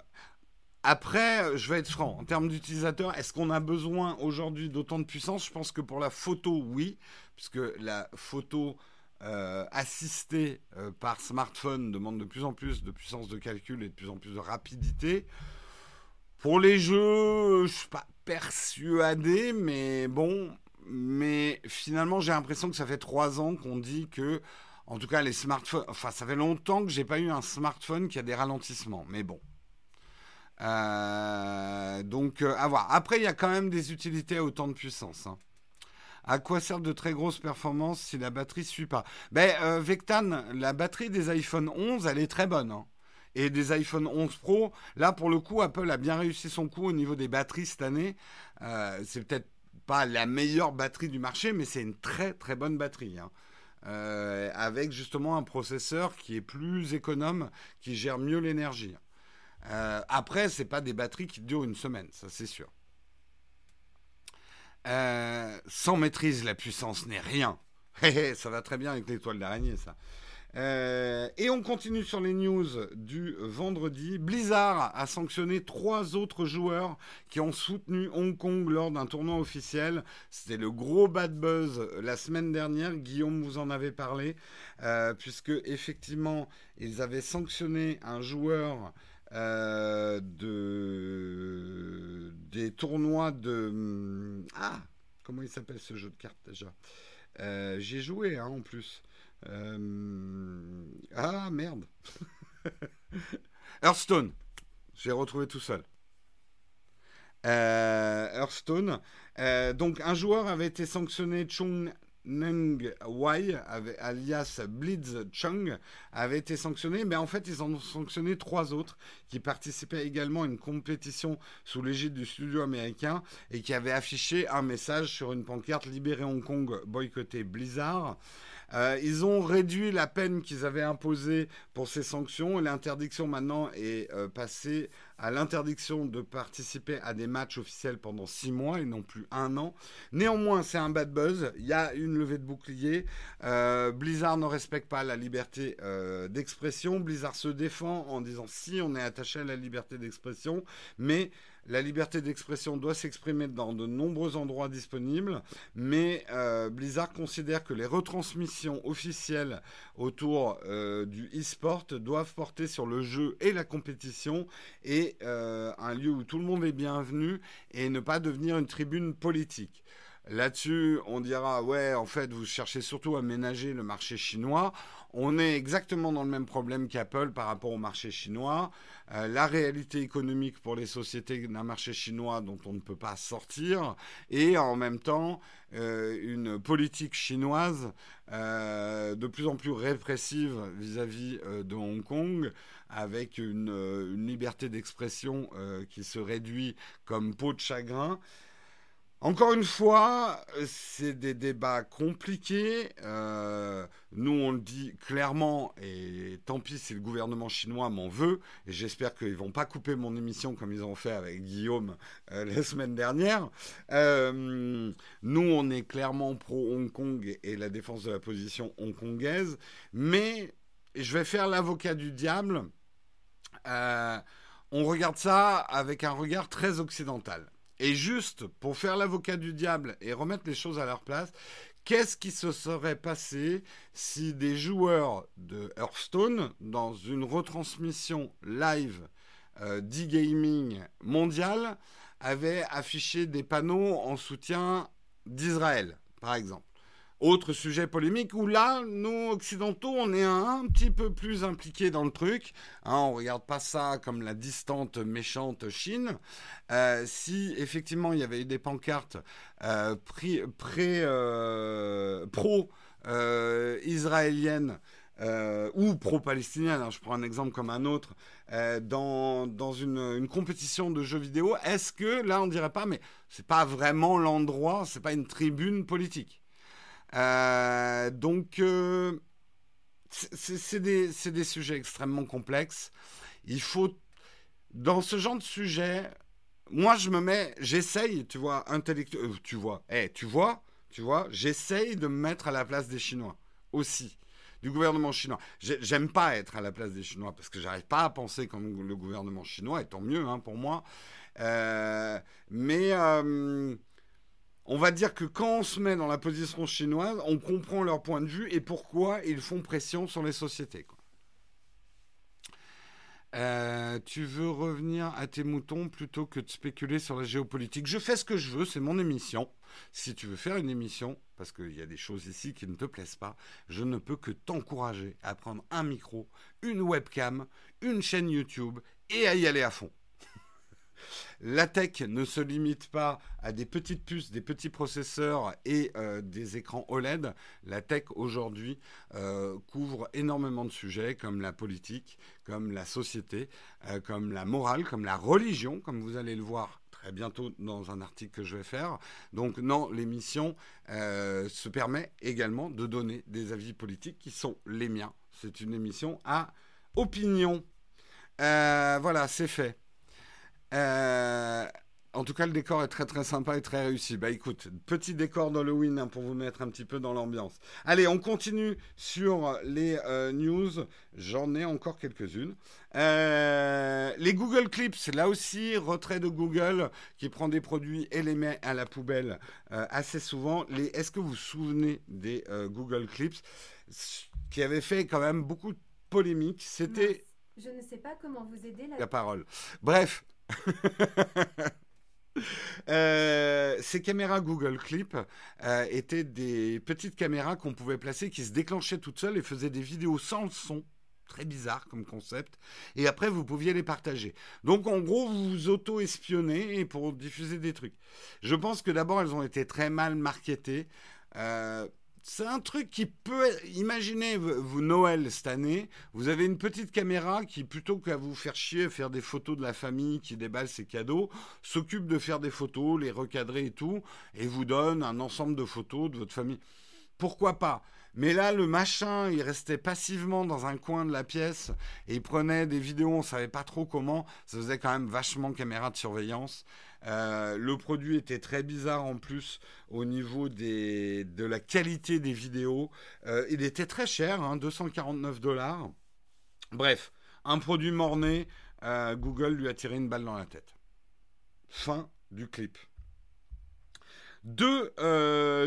après, je vais être franc, en termes d'utilisateurs, est-ce qu'on a besoin aujourd'hui d'autant de puissance? Je pense que pour la photo, oui, puisque la photo euh, assisté euh, par smartphone demande de plus en plus de puissance de calcul et de plus en plus de rapidité. Pour les jeux, je suis pas persuadé, mais bon, mais finalement j'ai l'impression que ça fait trois ans qu'on dit que, en tout cas les smartphones, enfin ça fait longtemps que j'ai pas eu un smartphone qui a des ralentissements, mais bon. Euh, donc à voir. Après il y a quand même des utilités à autant de puissance. Hein. À quoi servent de très grosses performances si la batterie ne suit pas? Ben, euh, Vectan, la batterie des iPhone 11, elle est très bonne. Hein. Et des iPhone 11 Pro, là, pour le coup, Apple a bien réussi son coup au niveau des batteries cette année. Euh, c'est peut-être pas la meilleure batterie du marché, mais c'est une très très bonne batterie. Hein. Euh, avec justement un processeur qui est plus économe, qui gère mieux l'énergie. Après, c'est pas des batteries qui durent une semaine, ça c'est sûr. Euh, sans maîtrise, la puissance n'est rien. ça va très bien avec l'étoile d'araignée, ça. Euh, et on continue sur les news du vendredi. Blizzard a sanctionné trois autres joueurs qui ont soutenu Hong Kong lors d'un tournoi officiel. C'était le gros bad buzz la semaine dernière. Guillaume vous en avait parlé, euh, puisque effectivement ils avaient sanctionné un joueur euh, de, des tournois de... Ah, comment il s'appelle ce jeu de cartes déjà? Euh, J'ai joué hein, en plus. Euh, ah merde. Hearthstone. J'ai retrouvé tout seul. Hearthstone. donc un joueur avait été sanctionné, Chung Neng Wai, alias Blitz Chung, avait été sanctionné, mais en fait, ils en ont sanctionné trois autres qui participaient également à une compétition sous l'égide du studio américain et qui avaient affiché un message sur une pancarte Libérer Hong Kong, boycotter Blizzard. Euh, ils ont réduit la peine qu'ils avaient imposée pour ces sanctions et l'interdiction maintenant est euh, passée à l'interdiction de participer à des matchs officiels pendant six mois et non plus un an. Néanmoins, c'est un bad buzz. Il y a une levée de bouclier. Euh, Blizzard ne respecte pas la liberté d'expression. Blizzard se défend en disant si on est attaché à la liberté d'expression, mais la liberté d'expression doit s'exprimer dans de nombreux endroits disponibles, mais euh, Blizzard considère que les retransmissions officielles autour euh, du e-sport doivent porter sur le jeu et la compétition et euh, un lieu où tout le monde est bienvenu et ne pas devenir une tribune politique. Là-dessus, on dira, ouais, en fait, vous cherchez surtout à ménager le marché chinois. On est exactement dans le même problème qu'Apple par rapport au marché chinois. Euh, la réalité économique pour les sociétés d'un marché chinois dont on ne peut pas sortir, et en même temps euh, une politique chinoise euh, de plus en plus répressive vis-à-vis de Hong Kong, avec une, une liberté d'expression qui se réduit comme peau de chagrin. Encore une fois, c'est des débats compliqués. Euh, nous, on le dit clairement, et tant pis si le gouvernement chinois m'en veut, et j'espère qu'ils vont pas couper mon émission comme ils ont fait avec Guillaume euh, la semaine dernière. Euh, nous, on est clairement pro Hong Kong et la défense de la position hongkongaise, mais je vais faire l'avocat du diable. on regarde ça avec un regard très occidental. Et juste pour faire l'avocat du diable et remettre les choses à leur place, qu'est-ce qui se serait passé si des joueurs de Hearthstone, dans une retransmission live euh, d'e-gaming mondial, avaient affiché des panneaux en soutien d'Israël, par exemple? Autre sujet polémique où là, nous, occidentaux, on est un, petit peu plus impliqués dans le truc. Hein, on ne regarde pas ça comme la distante, méchante Chine. Euh, si effectivement il y avait eu des pancartes euh, euh, pro-israéliennes ou pro-palestiniennes, hein, je prends un exemple comme un autre, dans, une, une, compétition de jeux vidéo, est-ce que là on dirait pas, mais c'est pas vraiment l'endroit, c'est pas une tribune politique? Donc, euh, c'est des, des, sujets extrêmement complexes. Il faut, dans ce genre de sujet, moi je me mets, j'essaye, tu vois, intellectuel, euh, tu vois, eh, tu vois, tu vois, j'essaye de me mettre à la place des Chinois aussi du gouvernement chinois. J'aime pas être à la place des Chinois parce que j'arrive pas à penser comme le gouvernement chinois, et tant mieux hein, pour moi. mais on va dire que quand on se met dans la position chinoise, on comprend leur point de vue et pourquoi ils font pression sur les sociétés. Euh, tu veux revenir à tes moutons plutôt que de spéculer sur la géopolitique? Je fais ce que je veux, c'est mon émission. Si tu veux faire une émission, parce qu'il y a des choses ici qui ne te plaisent pas, je ne peux que t'encourager à prendre un micro, une webcam, une chaîne YouTube et à y aller à fond. La tech ne se limite pas à des petites puces, des petits processeurs et euh, des écrans OLED. La tech aujourd'hui euh, couvre énormément de sujets comme la politique, comme la société, euh, comme la morale, comme la religion, comme vous allez le voir très bientôt dans un article que je vais faire. Donc non, l'émission se permet également de donner des avis politiques qui sont les miens. C'est une émission à opinion. voilà, c'est fait. Euh, en tout cas, le décor est très très sympa et très réussi. Bah écoute, petit décor d'Halloween hein, pour vous mettre un petit peu dans l'ambiance. Allez, on continue sur les euh, news. J'en ai encore quelques-unes. Euh, les Google Clips, là aussi, retrait de Google qui prend des produits et les met à la poubelle assez souvent. Est-ce que vous vous souvenez des Google Clips qui avaient fait quand même beaucoup de polémiques? C'était... Je ne sais pas comment vous aider. La parole. Bref, Euh, ces caméras Google Clip euh, étaient des petites caméras qu'on pouvait placer qui se déclenchaient toutes seules et faisaient des vidéos sans le son. Très bizarre comme concept. Et après, vous pouviez les partager. Donc, en gros, vous vous auto-espionnez pour diffuser des trucs. Je pense que d'abord, elles ont été très mal marketées. Euh, c'est un truc qui peut. Imaginez, vous, Noël cette année, vous avez une petite caméra qui, plutôt qu'à vous faire chier, faire des photos de la famille qui déballe ses cadeaux, s'occupe de faire des photos, les recadrer et tout, et vous donne un ensemble de photos de votre famille. Pourquoi pas? Mais là, le machin, il restait passivement dans un coin de la pièce et il prenait des vidéos, on savait pas trop comment. Ça faisait quand même vachement caméra de surveillance. Euh, le produit était très bizarre en plus au niveau de la qualité des vidéos. Euh, il était très cher, 249 hein, dollars. Bref, un produit morné, euh, Google lui a tiré une balle dans la tête. Fin du clip. Deux,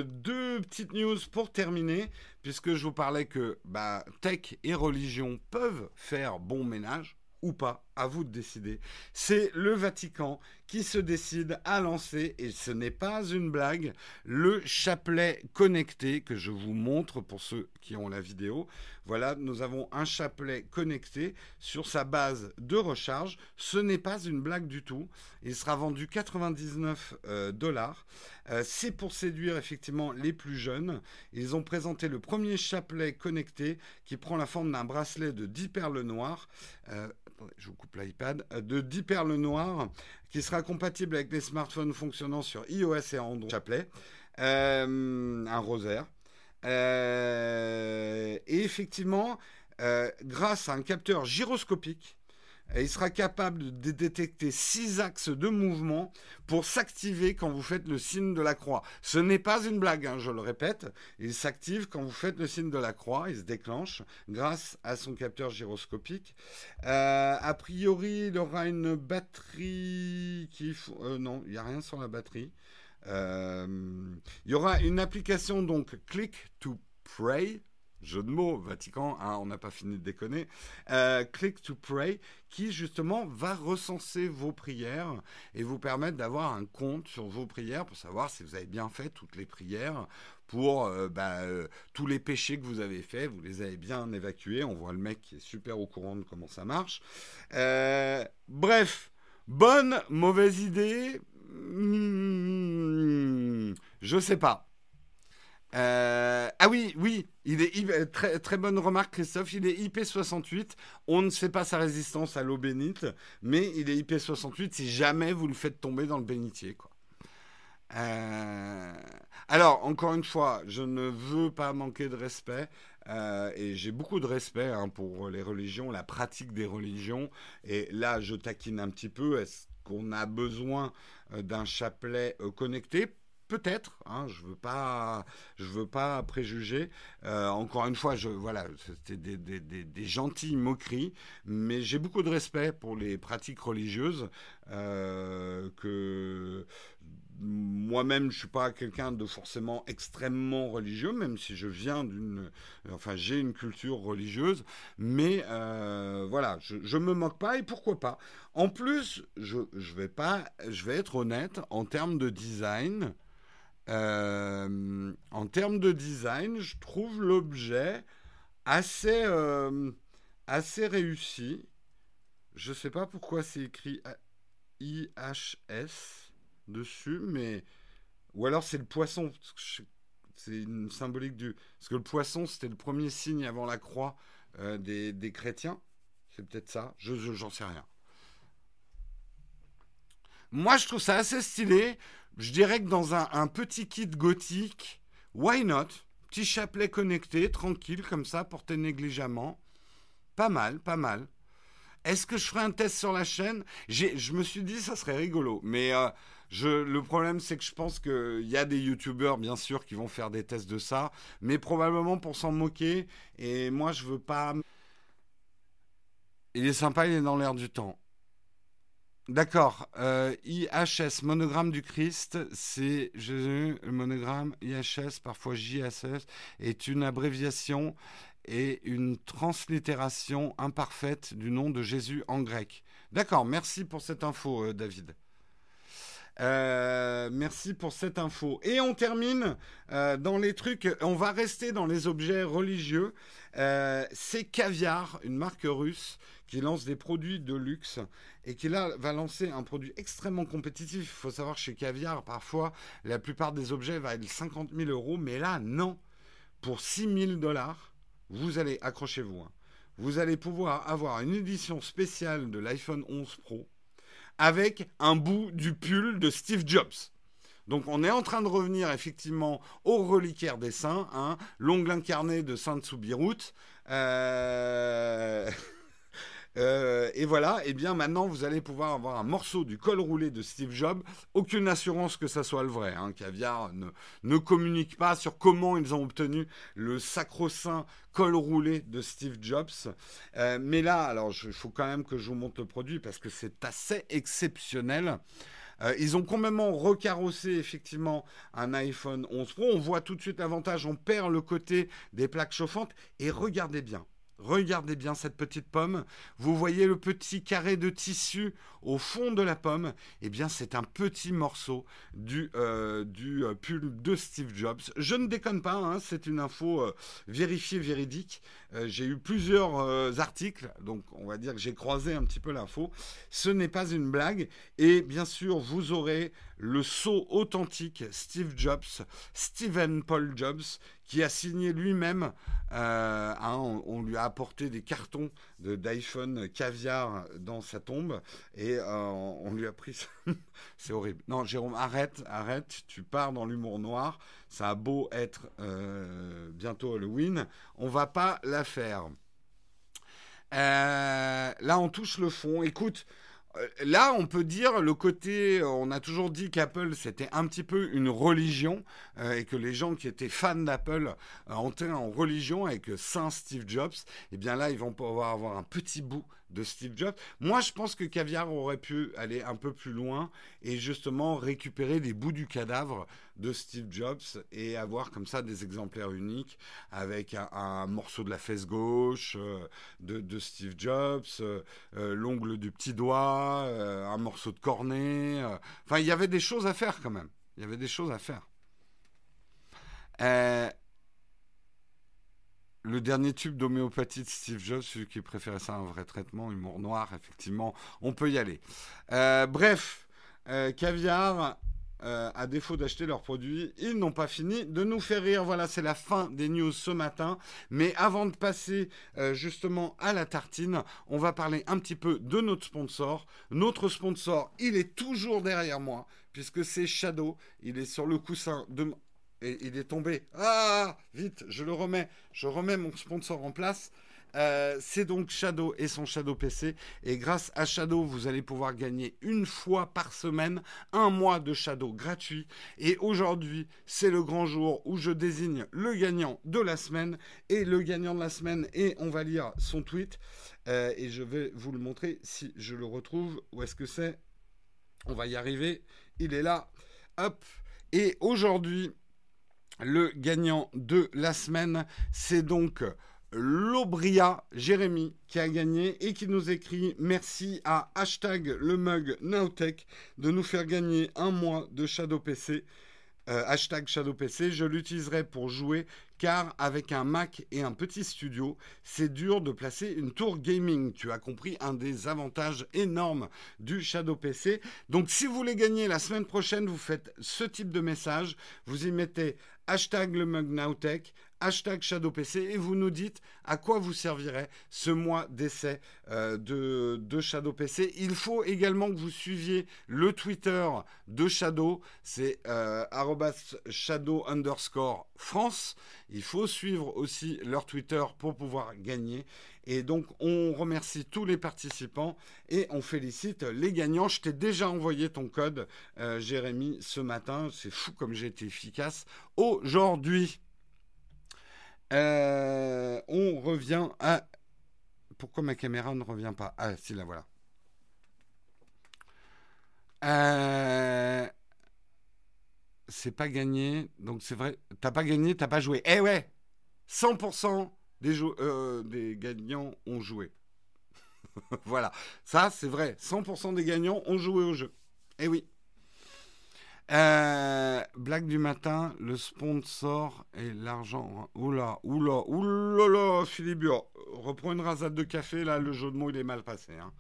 deux, petites news pour terminer, puisque je vous parlais que bah, tech et religion peuvent faire bon ménage, ou pas. À vous de décider. C'est le Vatican qui se décide à lancer, et ce n'est pas une blague, le chapelet connecté que je vous montre pour ceux qui ont la vidéo. Voilà, nous avons un chapelet connecté sur sa base de recharge. Ce n'est pas une blague du tout. Il sera vendu 99 euh, dollars. Euh, c'est pour séduire effectivement les plus jeunes. Ils ont présenté le premier chapelet connecté qui prend la forme d'un bracelet de 10 perles noires. Euh, je vous de 10 perles noires qui sera compatible avec les smartphones fonctionnant sur iOS et Android. Chapelet, un rosaire. et effectivement, grâce à un capteur gyroscopique, il sera capable de détecter six axes de mouvement pour s'activer quand vous faites le signe de la croix. Ce n'est pas une blague, hein, je le répète. Il s'active quand vous faites le signe de la croix. Il se déclenche grâce à son capteur gyroscopique. Euh, a priori, il aura une batterie qui... Euh, non, il n'y a rien sur la batterie. Euh, il y aura une application donc Click to Pray jeu de mots, Vatican, hein, on n'a pas fini de déconner, euh, Click to Pray, qui justement va recenser vos prières et vous permettre d'avoir un compte sur vos prières pour savoir si vous avez bien fait toutes les prières, pour euh, bah, euh, tous les péchés que vous avez faits, vous les avez bien évacués. On voit le mec qui est super au courant de comment ça marche. bref, bonne, mauvaise idée, hmm, je sais pas. Euh, ah oui, oui, il est euh, très, bonne remarque, Christophe. Il est IP68. On ne sait pas sa résistance à l'eau bénite, mais il est IP68 si jamais vous le faites tomber dans le bénitier. Euh, alors, encore une fois, je ne veux pas manquer de respect. et j'ai beaucoup de respect hein, pour les religions, la pratique des religions. Et là, je taquine un petit peu. Est-ce qu'on a besoin d'un chapelet connecté? Peut-être, hein, je veux pas, je veux pas préjuger. Euh, encore une fois, je, voilà, c'était des, des, gentilles moqueries, mais j'ai beaucoup de respect pour les pratiques religieuses. Euh, que moi-même, je suis pas quelqu'un de forcément extrêmement religieux, même si je viens d'une, enfin, j'ai une culture religieuse, mais euh, voilà, je, je me moque pas et pourquoi pas. En plus, je vais pas, je vais être honnête en termes de design. Euh, en termes de design, je trouve l'objet assez, euh, assez réussi. Je ne sais pas pourquoi c'est écrit IHS dessus, mais. Ou alors c'est le poisson. C'est une symbolique du. Parce que le poisson, c'était le premier signe avant la croix euh, des, des, chrétiens. C'est peut-être ça. Je j'en sais rien. Moi, je trouve ça assez stylé. Je dirais que dans un, petit kit gothique, why not? Petit chapelet connecté, tranquille, comme ça, porté négligemment. Pas mal, pas mal. Est-ce que je ferai un test sur la chaîne? Je me suis dit, ça serait rigolo. Mais euh, le problème, c'est que je pense qu'il y a des youtubeurs, bien sûr, qui vont faire des tests de ça. Mais probablement pour s'en moquer. Et moi, je veux pas. Il est sympa, il est dans l'air du temps. D'accord. Euh, IHS, monogramme du Christ, c'est Jésus, monogramme IHS, parfois JSS, est une abréviation et une translittération imparfaite du nom de Jésus en grec. D'accord, merci pour cette info, euh, David. Euh, merci pour cette info. Et on termine dans les trucs, on va rester dans les objets religieux. c'est Caviar, une marque russe qui lance des produits de luxe et qui là va lancer un produit extrêmement compétitif. Il faut savoir chez Caviar, parfois, la plupart des objets valent 50 000 euros, mais là, non. Pour 6 000 dollars, vous allez, accrochez-vous, hein, vous allez pouvoir avoir une édition spéciale de l'iPhone 11 Pro avec un bout du pull de Steve Jobs. Donc on est en train de revenir effectivement au reliquaire des saints, hein, l'ongle incarné de Saint Tsubirout. Euh... Euh, et voilà, et eh bien maintenant vous allez pouvoir avoir un morceau du col roulé de Steve Jobs. Aucune assurance que ça soit le vrai. Hein. Caviar ne, ne communique pas sur comment ils ont obtenu le sacro-saint col roulé de Steve Jobs. Euh, mais là, alors il faut quand même que je vous montre le produit parce que c'est assez exceptionnel. Euh, ils ont complètement recarrossé effectivement un iPhone 11 Pro. On voit tout de suite l'avantage, on perd le côté des plaques chauffantes. Et regardez bien, Regardez bien cette petite pomme. Vous voyez le petit carré de tissu au fond de la pomme. Eh bien, c'est un petit morceau du, euh, du euh, pull de Steve Jobs. Je ne déconne pas, hein, c'est une info euh, vérifiée, véridique. j'ai eu plusieurs articles, donc on va dire que j'ai croisé un petit peu l'info. Ce n'est pas une blague. Et bien sûr, vous aurez le sceau authentique Steve Jobs, Stephen Paul Jobs, qui a signé lui-même. Hein, on, lui a apporté des cartons d'iPhone caviar dans sa tombe et euh, on lui a pris. C'est horrible. Non, Jérôme, arrête, arrête. Tu pars dans l'humour noir. Ça a beau être euh, bientôt Halloween, on va pas la faire. là, on touche le fond. Écoute, euh, là, on peut dire le côté, euh, on a toujours dit qu'Apple c'était un petit peu une religion euh, et que les gens qui étaient fans d'Apple entraient en religion avec Saint Steve Jobs. Et eh bien là, ils vont pouvoir avoir un petit bout de Steve Jobs. Moi, je pense que Caviar aurait pu aller un peu plus loin et justement récupérer des bouts du cadavre de Steve Jobs et avoir comme ça des exemplaires uniques avec un, morceau de la fesse gauche euh, de, Steve Jobs, euh, euh, l'ongle du petit doigt, un morceau de cornet. Enfin, il y avait des choses à faire quand même. Il y avait des choses à faire. Le dernier tube d'homéopathie de Steve Jobs, celui qui préférait ça un vrai traitement, humour noir, effectivement, on peut y aller. bref, caviar, euh, à défaut d'acheter leurs produits, ils n'ont pas fini de nous faire rire. Voilà, c'est la fin des news ce matin. Mais avant de passer euh, justement à la tartine, on va parler un petit peu de notre sponsor. Notre sponsor, il est toujours derrière moi, puisque c'est Shadow. Il est sur le coussin de... Il est tombé. Ah Vite, je le remets. Je remets mon sponsor en place. Euh, c'est donc Shadow et son Shadow PC. Et grâce à Shadow, vous allez pouvoir gagner une fois par semaine un mois de Shadow gratuit. Et aujourd'hui, c'est le grand jour où je désigne le gagnant de la semaine. Et le gagnant de la semaine, et on va lire son tweet. Euh, et je vais vous le montrer si je le retrouve. Où est-ce que c'est? On va y arriver. Il est là. Hop. Et aujourd'hui, le gagnant de la semaine, c'est donc Lobria Jérémy qui a gagné et qui nous écrit merci à hashtag le mug Nowtech de nous faire gagner un mois de Shadow PC. Euh, hashtag Shadow PC, je l'utiliserai pour jouer car avec un Mac et un petit studio, c'est dur de placer une tour gaming. Tu as compris un des avantages énormes du Shadow PC. Donc si vous voulez gagner la semaine prochaine, vous faites ce type de message, vous y mettez hashtag le mug hashtag ShadowPC et vous nous dites à quoi vous servirait ce mois d'essai euh, de, de ShadowPC. Il faut également que vous suiviez le Twitter de Shadow, c'est euh, shadow underscore France. Il faut suivre aussi leur Twitter pour pouvoir gagner. Et donc, on remercie tous les participants et on félicite les gagnants. Je t'ai déjà envoyé ton code, euh, Jérémy, ce matin. C'est fou comme j'ai été efficace aujourd'hui. Euh, on revient à. Pourquoi ma caméra ne revient pas? Ah, si, la voilà. Euh, c'est pas gagné, donc c'est vrai. T'as pas gagné, t'as pas joué. Eh ouais 100% des, euh, des gagnants ont joué. voilà, ça c'est vrai. 100% des gagnants ont joué au jeu. Eh oui. Euh, blague du matin, le sponsor et l'argent. Oula, oula, oula, Philippe, reprends une rasade de café, là, le jeu de mots, il est mal passé. Hein.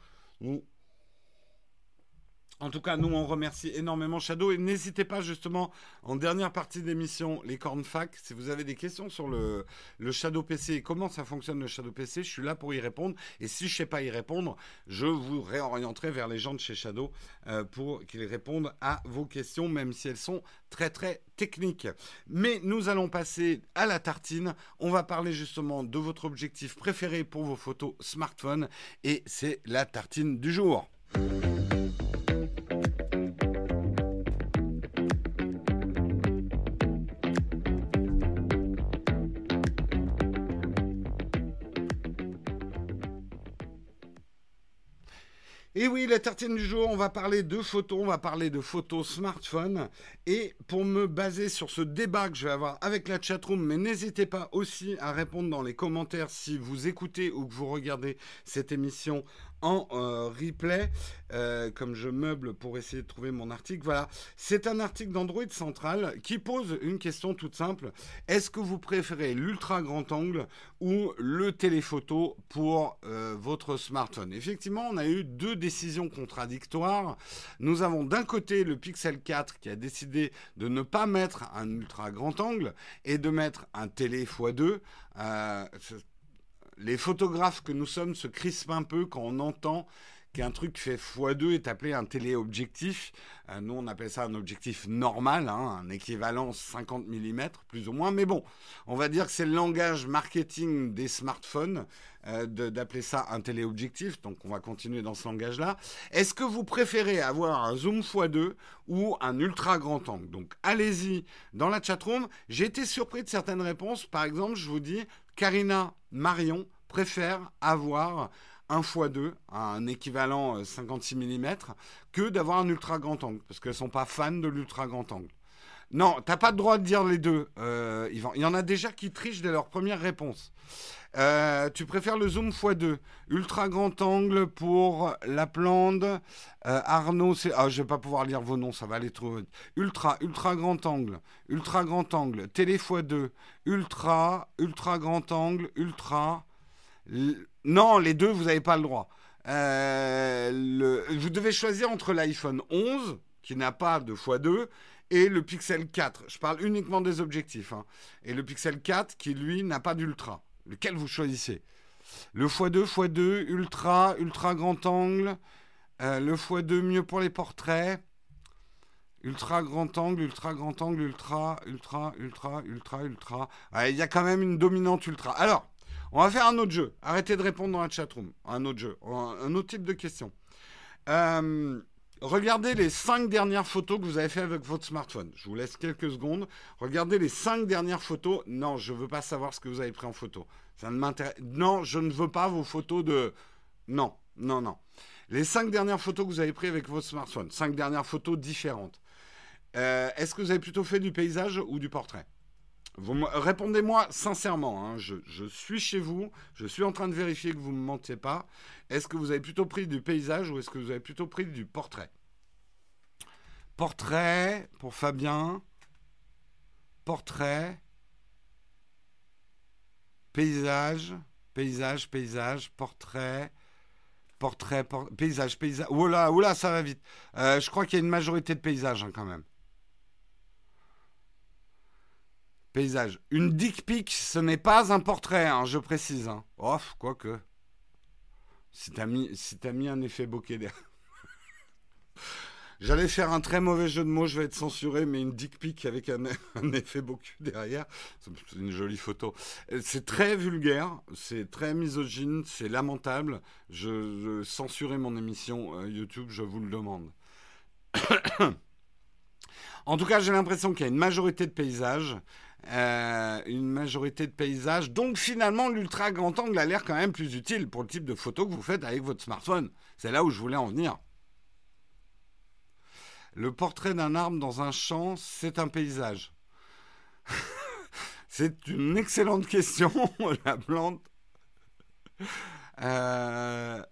En tout cas, nous, on remercie énormément Shadow. Et n'hésitez pas, justement, en dernière partie d'émission, les cornfac, si vous avez des questions sur le, Shadow PC et comment ça fonctionne le Shadow PC, je suis là pour y répondre. Et si je ne sais pas y répondre, je vous réorienterai vers les gens de chez Shadow euh, pour qu'ils répondent à vos questions, même si elles sont très, très techniques. Mais nous allons passer à la tartine. On va parler justement de votre objectif préféré pour vos photos smartphone. Et c'est la tartine du jour. Et oui, la tartine du jour, on va parler de photos, on va parler de photos smartphone. Et pour me baser sur ce débat que je vais avoir avec la chatroom, mais n'hésitez pas aussi à répondre dans les commentaires si vous écoutez ou que vous regardez cette émission en euh, replay, euh, comme je meuble pour essayer de trouver mon article. Voilà, c'est un article d'Android Central qui pose une question toute simple. Est-ce que vous préférez l'ultra grand angle ou le téléphoto pour euh, votre smartphone? Effectivement, on a eu deux décisions contradictoires. Nous avons d'un côté le Pixel 4 qui a décidé de ne pas mettre un ultra grand angle et de mettre un télé x2 les photographes que nous sommes se crispent un peu quand on entend qu'un truc fait x2 est appelé un téléobjectif. Euh, nous, on appelle ça un objectif normal, hein, un équivalent 50 mm, plus ou moins. Mais bon, on va dire que c'est le langage marketing des smartphones euh, d'appeler ça un téléobjectif. Donc, on va continuer dans ce langage-là. Est-ce que vous préférez avoir un zoom x2 ou un ultra grand angle? Donc, allez-y dans la chatroom. J'ai été surpris de certaines réponses. Par exemple, je vous dis, Karina Marion préfère avoir un x2, un équivalent 56 euh, mm, que d'avoir un ultra grand angle, parce qu'elles ne sont pas fans de l'ultra grand angle. Non, t'as pas le droit de dire les deux, euh, Yvan. Il y en a déjà qui trichent dès leur première réponse. Euh, tu préfères le zoom x2, ultra grand angle pour la plante. Euh, Arnaud, c'est ah, je vais pas pouvoir lire vos noms, ça va aller trop vite. Ultra, ultra grand angle, ultra grand angle, télé x2, ultra, ultra grand angle, ultra. Non, les deux, vous n'avez pas le droit. Vous devez choisir entre l'iPhone 11, qui n'a pas de x2, et le Pixel 4. Je parle uniquement des objectifs. Hein. Et le Pixel 4, qui lui n'a pas d'ultra. Lequel vous choisissez? Le x2, x2, ultra, ultra grand angle. Euh, le x2 mieux pour les portraits. Ultra grand angle, ultra grand angle, ultra, ultra, ultra, ultra, ultra. Il y a quand même une dominante ultra. Alors, on va faire un autre jeu. Arrêtez de répondre dans la chatroom. Un autre jeu. Un autre type de question. Euh, regardez les cinq dernières photos que vous avez fait avec votre smartphone. Je vous laisse quelques secondes. Regardez les cinq dernières photos. Non, je ne veux pas savoir ce que vous avez pris en photo. Ça ne m'intéresse. Non, je ne veux pas vos photos de. Non, non, non. Les cinq dernières photos que vous avez prises avec votre smartphone. Cinq dernières photos différentes. Euh, est-ce que vous avez plutôt fait du paysage ou du portrait? Répondez-moi sincèrement, hein. je, suis chez vous, je suis en train de vérifier que vous ne me mentiez pas. Est-ce que vous avez plutôt pris du paysage ou est-ce que vous avez plutôt pris du portrait? Portrait pour Fabien. Portrait. Paysage. Paysage, paysage, portrait. Portrait, paysage, paysage. Oula, oula, ça va vite. Euh, je crois qu'il y a une majorité de paysages hein, quand même. Paysage. Une dick pic, ce n'est pas un portrait, hein, je précise. Off, quoique. Si t'as mis, si un effet bokeh derrière. J'allais faire un très mauvais jeu de mots, je vais être censuré, mais une dick pic avec un, effet bokeh derrière, c'est une jolie photo. C'est très vulgaire, c'est très misogyne, c'est lamentable. Je, censurerai mon émission euh, YouTube, je vous le demande. en tout cas, j'ai l'impression qu'il y a une majorité de paysages. Euh, une majorité de paysages. Donc finalement, l'ultra grand angle a l'air quand même plus utile pour le type de photo que vous faites avec votre smartphone. C'est là où je voulais en venir. Le portrait d'un arbre dans un champ, c'est un paysage. c'est une excellente question, la plante. Euh,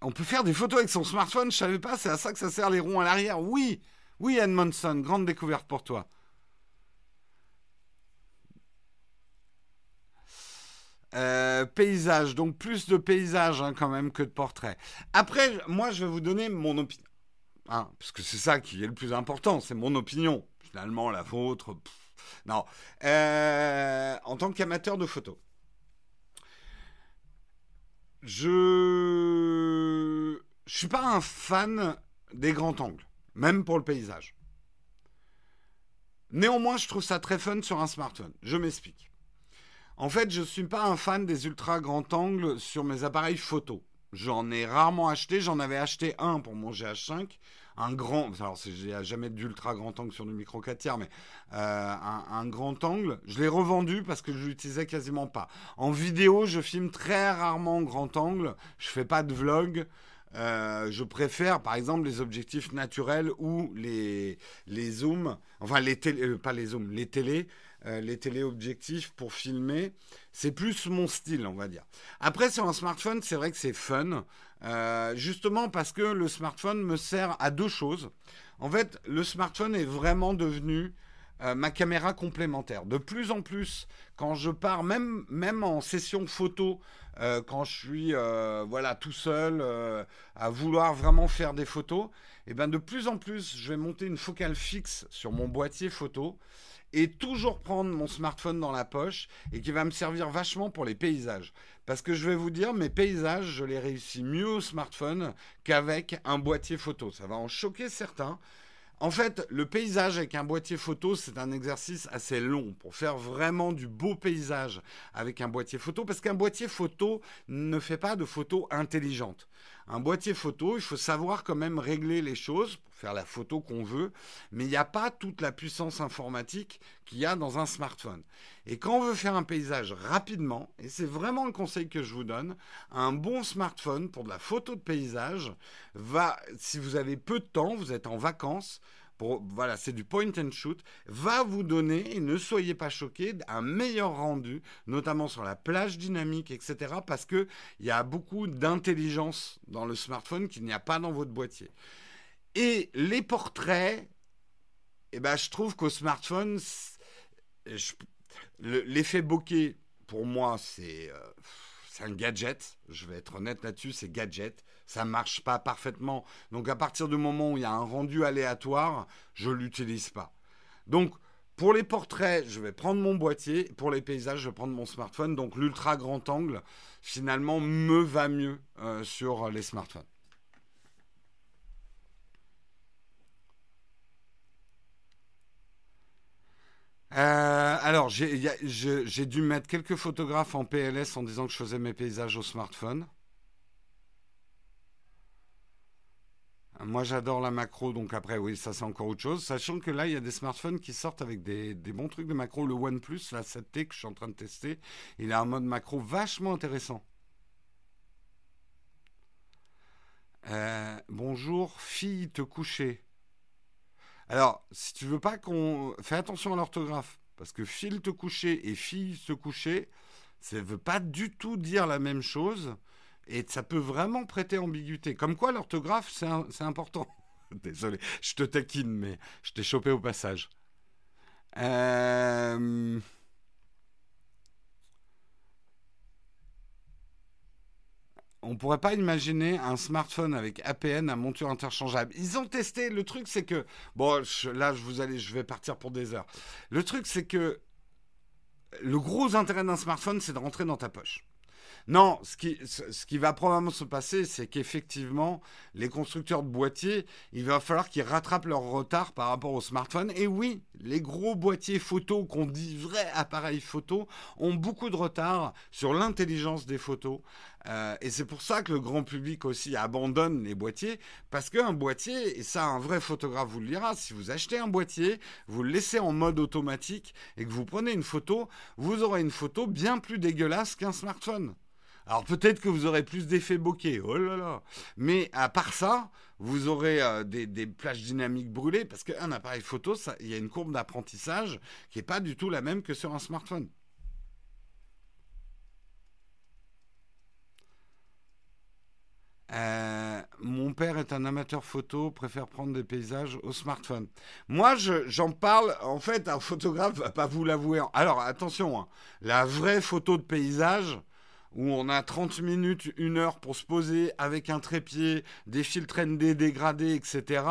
on peut faire des photos avec son smartphone, je savais pas, c'est à ça que ça sert les ronds à l'arrière. Oui, oui, Edmondson, grande découverte pour toi. Euh, paysage, donc plus de paysages hein, quand même que de portraits. Après, moi, je vais vous donner mon opinion. Hein, parce que c'est ça qui est le plus important, c'est mon opinion. Finalement, la vôtre. non. Euh, en tant qu'amateur de photos. Je. Je suis pas un fan des grands angles même pour le paysage. Néanmoins, je trouve ça très fun sur un smartphone. Je m'explique. En fait, je ne suis pas un fan des ultra grands angles sur mes appareils photo. J'en ai rarement acheté. J'en avais acheté un pour mon GH5 un grand, alors j'ai jamais d'ultra grand angle sur du micro 4 tiers, mais euh, un, grand angle, je l'ai revendu parce que je l'utilisais quasiment pas. En vidéo, je filme très rarement grand angle, je fais pas de vlog. Euh, je préfère par exemple les objectifs naturels ou les, zooms, enfin les télé, euh, pas les zooms, les télés, les téléobjectifs pour filmer. C'est plus mon style, on va dire. Après, sur un smartphone, c'est vrai que c'est fun. Euh, justement parce que le smartphone me sert à deux choses. En fait, le smartphone est vraiment devenu euh, ma caméra complémentaire. De plus en plus, quand je pars, même, même en session photo, euh, quand je suis voilà, tout seul à vouloir vraiment faire des photos, et eh ben de plus en plus, je vais monter une focale fixe sur mon boîtier photo et toujours prendre mon smartphone dans la poche et qui va me servir vachement pour les paysages. Parce que je vais vous dire, mes paysages, je les réussis mieux au smartphone qu'avec un boîtier photo. Ça va en choquer certains. En fait, le paysage avec un boîtier photo, c'est un exercice assez long pour faire vraiment du beau paysage avec un boîtier photo, parce qu'un boîtier photo ne fait pas de photos intelligentes. Un boîtier photo, il faut savoir quand même régler les choses pour faire la photo qu'on veut, mais il n'y a pas toute la puissance informatique qu'il y a dans un smartphone. Et quand on veut faire un paysage rapidement, et c'est vraiment le conseil que je vous donne, un bon smartphone pour de la photo de paysage va, si vous avez peu de temps, vous êtes en vacances, voilà, c'est du point and shoot, va vous donner, et ne soyez pas choqués, un meilleur rendu, notamment sur la plage dynamique, etc. Parce qu'il y a beaucoup d'intelligence dans le smartphone qu'il n'y a pas dans votre boîtier. Et les portraits, eh ben, je trouve qu'au smartphone, l'effet bokeh, pour moi, c'est... Euh, c'est un gadget, je vais être honnête là-dessus, c'est gadget ça marche pas parfaitement. Donc à partir du moment où il y a un rendu aléatoire, je l'utilise pas. Donc pour les portraits, je vais prendre mon boîtier. Pour les paysages, je vais prendre mon smartphone. Donc l'ultra grand angle, finalement, me va mieux euh, sur les smartphones. Euh, alors, j'ai dû mettre quelques photographes en PLS en disant que je faisais mes paysages au smartphone. Moi, j'adore la macro, donc après, oui, ça c'est encore autre chose. Sachant que là, il y a des smartphones qui sortent avec des, bons trucs de macro. Le OnePlus, la 7T que je suis en train de tester, il a un mode macro vachement intéressant. Euh, bonjour, fille te coucher. Alors, si tu veux pas qu'on. Fais attention à l'orthographe. Parce que fille te coucher et fille se coucher, ça ne veut pas du tout dire la même chose. Et ça peut vraiment prêter ambiguïté. Comme quoi, l'orthographe, c'est important. Désolé, je te taquine, mais je t'ai chopé au passage. Euh... on pourrait pas imaginer un smartphone avec APN à monture interchangeable. Ils ont testé. Le truc, c'est que bon, là, je vous allez, je vais partir pour des heures. Le truc, c'est que le gros intérêt d'un smartphone, c'est de rentrer dans ta poche. Non, ce qui, va probablement se passer, c'est qu'effectivement, les constructeurs de boîtiers, il va falloir qu'ils rattrapent leur retard par rapport aux smartphones. Et oui, les gros boîtiers photo qu'on dit vrais appareils photo ont beaucoup de retard sur l'intelligence des photos. Euh, et c'est pour ça que le grand public aussi abandonne les boîtiers, parce qu'un boîtier, et ça un vrai photographe vous le dira, si vous achetez un boîtier, vous le laissez en mode automatique et que vous prenez une photo, vous aurez une photo bien plus dégueulasse qu'un smartphone. Alors peut-être que vous aurez plus d'effets bokeh, oh là là. Mais à part ça, vous aurez euh, des, plages dynamiques brûlées parce qu'un appareil photo, il y a une courbe d'apprentissage qui n'est pas du tout la même que sur un smartphone. Euh, mon père est un amateur photo, préfère prendre des paysages au smartphone. Moi, j'en parle, en fait, un photographe va pas vous l'avouer. Alors, attention, hein. la vraie photo de paysage, où on a 30 minutes, une heure pour se poser avec un trépied, des filtres ND dégradés, etc.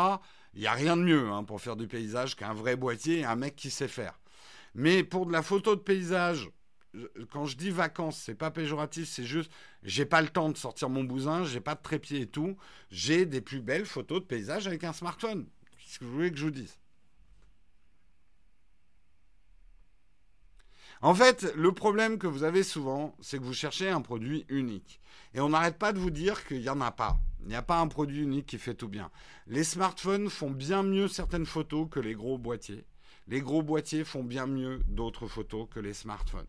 Il n'y a rien de mieux hein, pour faire du paysage qu'un vrai boîtier et un mec qui sait faire. Mais pour de la photo de paysage, quand je dis vacances, c'est pas péjoratif, c'est juste, j'ai pas le temps de sortir mon bousin, j'ai pas de trépied et tout. J'ai des plus belles photos de paysage avec un smartphone. Qu'est-ce que vous voulez que je vous dise? En fait, le problème que vous avez souvent, c'est que vous cherchez un produit unique. Et on n'arrête pas de vous dire qu'il n'y en a pas. Il n'y a pas un produit unique qui fait tout bien. Les smartphones font bien mieux certaines photos que les gros boîtiers. Les gros boîtiers font bien mieux d'autres photos que les smartphones.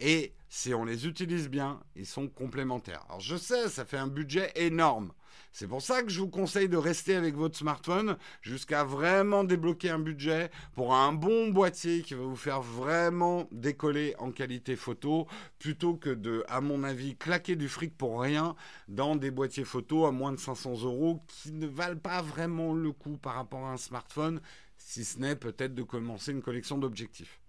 Et si on les utilise bien, ils sont complémentaires. Alors je sais, ça fait un budget énorme. C'est pour ça que je vous conseille de rester avec votre smartphone jusqu'à vraiment débloquer un budget pour un bon boîtier qui va vous faire vraiment décoller en qualité photo plutôt que de, à mon avis, claquer du fric pour rien dans des boîtiers photo à moins de 500 euros qui ne valent pas vraiment le coup par rapport à un smartphone, si ce n'est peut-être de commencer une collection d'objectifs.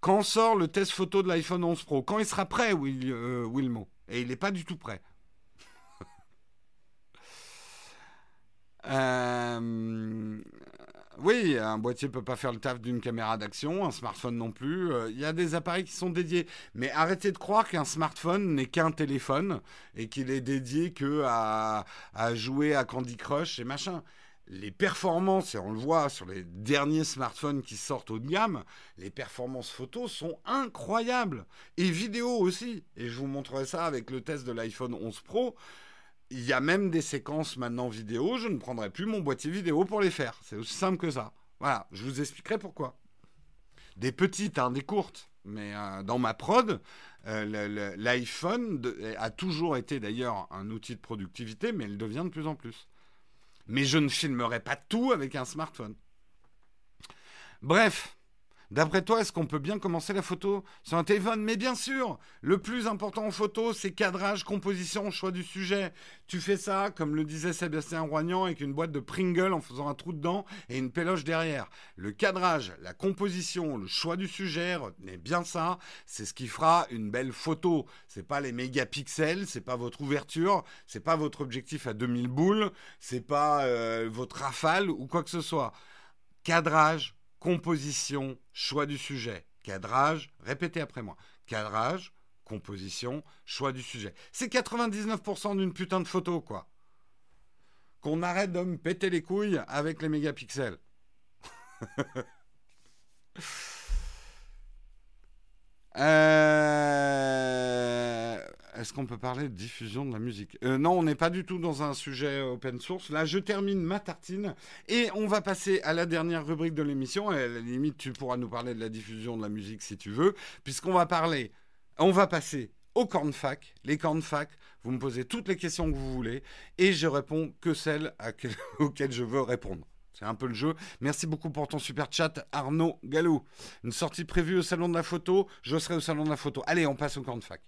Quand sort le test photo de l'iPhone 11 Pro? Quand il sera prêt, euh, Wilmo? Et il n'est pas du tout prêt. Euh, oui, un boîtier peut pas faire le taf d'une caméra d'action, un smartphone non plus. Euh, il y a des appareils qui sont dédiés. Mais arrêtez de croire qu'un smartphone n'est qu'un téléphone et qu'il est dédié que à, à jouer à Candy Crush et machin les performances, et on le voit sur les derniers smartphones qui sortent haut de gamme, les performances photos sont incroyables. Et vidéo aussi. Et je vous montrerai ça avec le test de l'iPhone 11 Pro. Il y a même des séquences maintenant vidéo. Je ne prendrai plus mon boîtier vidéo pour les faire. C'est aussi simple que ça. Voilà, je vous expliquerai pourquoi. Des petites, hein, des courtes. Mais euh, dans ma prod, euh, l'iPhone a toujours été d'ailleurs un outil de productivité, mais il devient de plus en plus mais je ne filmerai pas tout avec un smartphone. Bref, D'après toi, est-ce qu'on peut bien commencer la photo sur un téléphone? Mais bien sûr, le plus important en photo, c'est cadrage, composition, choix du sujet. Tu fais ça, comme le disait Sébastien Roignan, avec une boîte de Pringle en faisant un trou dedans et une péloche derrière. Le cadrage, la composition, le choix du sujet, retenez bien ça, c'est ce qui fera une belle photo. C'est pas les mégapixels, c'est pas votre ouverture, c'est pas votre objectif à 2000 boules, c'est pas euh, votre rafale ou quoi que ce soit. Cadrage, composition, choix du sujet, cadrage, répétez après moi, cadrage, composition, choix du sujet. C'est 99% d'une putain de photo, quoi. Qu'on arrête de me péter les couilles avec les mégapixels. euh... Est-ce qu'on peut parler de diffusion de la musique? Euh, Non, on n'est pas du tout dans un sujet open source. Là, je termine ma tartine et on va passer à la dernière rubrique de l'émission. À la limite, tu pourras nous parler de la diffusion de la musique si tu veux, puisqu'on va parler, on va passer au cornfac. Les cornfac, vous me posez toutes les questions que vous voulez et je réponds que celles auxquelles je veux répondre. C'est un peu le jeu. Merci beaucoup pour ton super chat, Arnaud Galou. Une sortie prévue au salon de la photo. Je serai au salon de la photo. Allez, on passe au cornfac.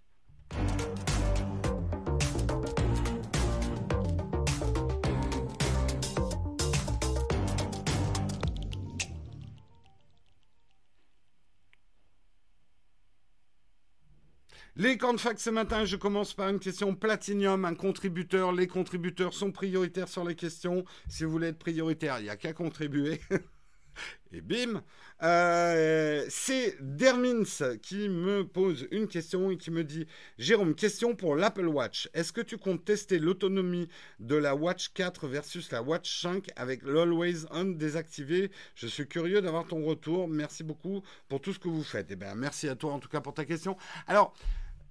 Les camps de fac ce matin, je commence par une question platinium, un contributeur. Les contributeurs sont prioritaires sur les questions. Si vous voulez être prioritaire, il n'y a qu'à contribuer. Et bim euh, C'est Dermins qui me pose une question et qui me dit Jérôme, question pour l'Apple Watch. Est-ce que tu comptes tester l'autonomie de la Watch 4 versus la Watch 5 avec l'Always On désactivé? Je suis curieux d'avoir ton retour. Merci beaucoup pour tout ce que vous faites. Eh bien, merci à toi en tout cas pour ta question. Alors,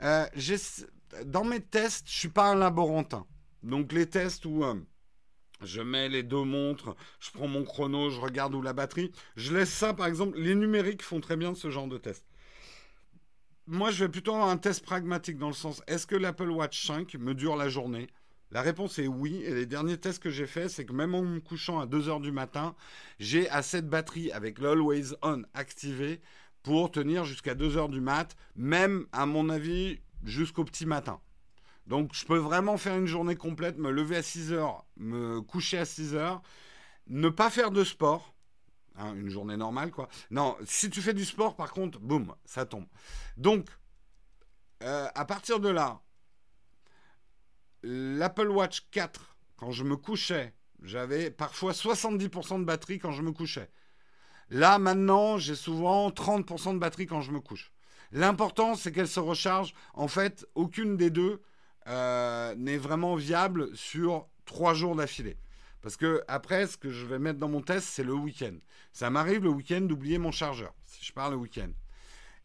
euh, dans mes tests, je suis pas un laborantin. Donc les tests où euh, je mets les deux montres, je prends mon chrono, je regarde où la batterie, je laisse ça par exemple. Les numériques font très bien ce genre de test. Moi, je vais plutôt avoir un test pragmatique dans le sens est-ce que l'Apple Watch 5 me dure la journée? La réponse est oui. Et les derniers tests que j'ai faits, c'est que même en me couchant à 2h du matin, j'ai assez de batterie avec l'Always On activé pour tenir jusqu'à 2h du mat, même à mon avis jusqu'au petit matin. Donc je peux vraiment faire une journée complète, me lever à 6h, me coucher à 6h, ne pas faire de sport, hein, une journée normale quoi. Non, si tu fais du sport par contre, boum, ça tombe. Donc euh, à partir de là, l'Apple Watch 4, quand je me couchais, j'avais parfois 70% de batterie quand je me couchais. Là, maintenant, j'ai souvent 30% de batterie quand je me couche. L'important, c'est qu'elle se recharge. En fait, aucune des deux euh, n'est vraiment viable sur trois jours d'affilée. Parce que après, ce que je vais mettre dans mon test, c'est le week-end. Ça m'arrive le week-end d'oublier mon chargeur, si je pars le week-end.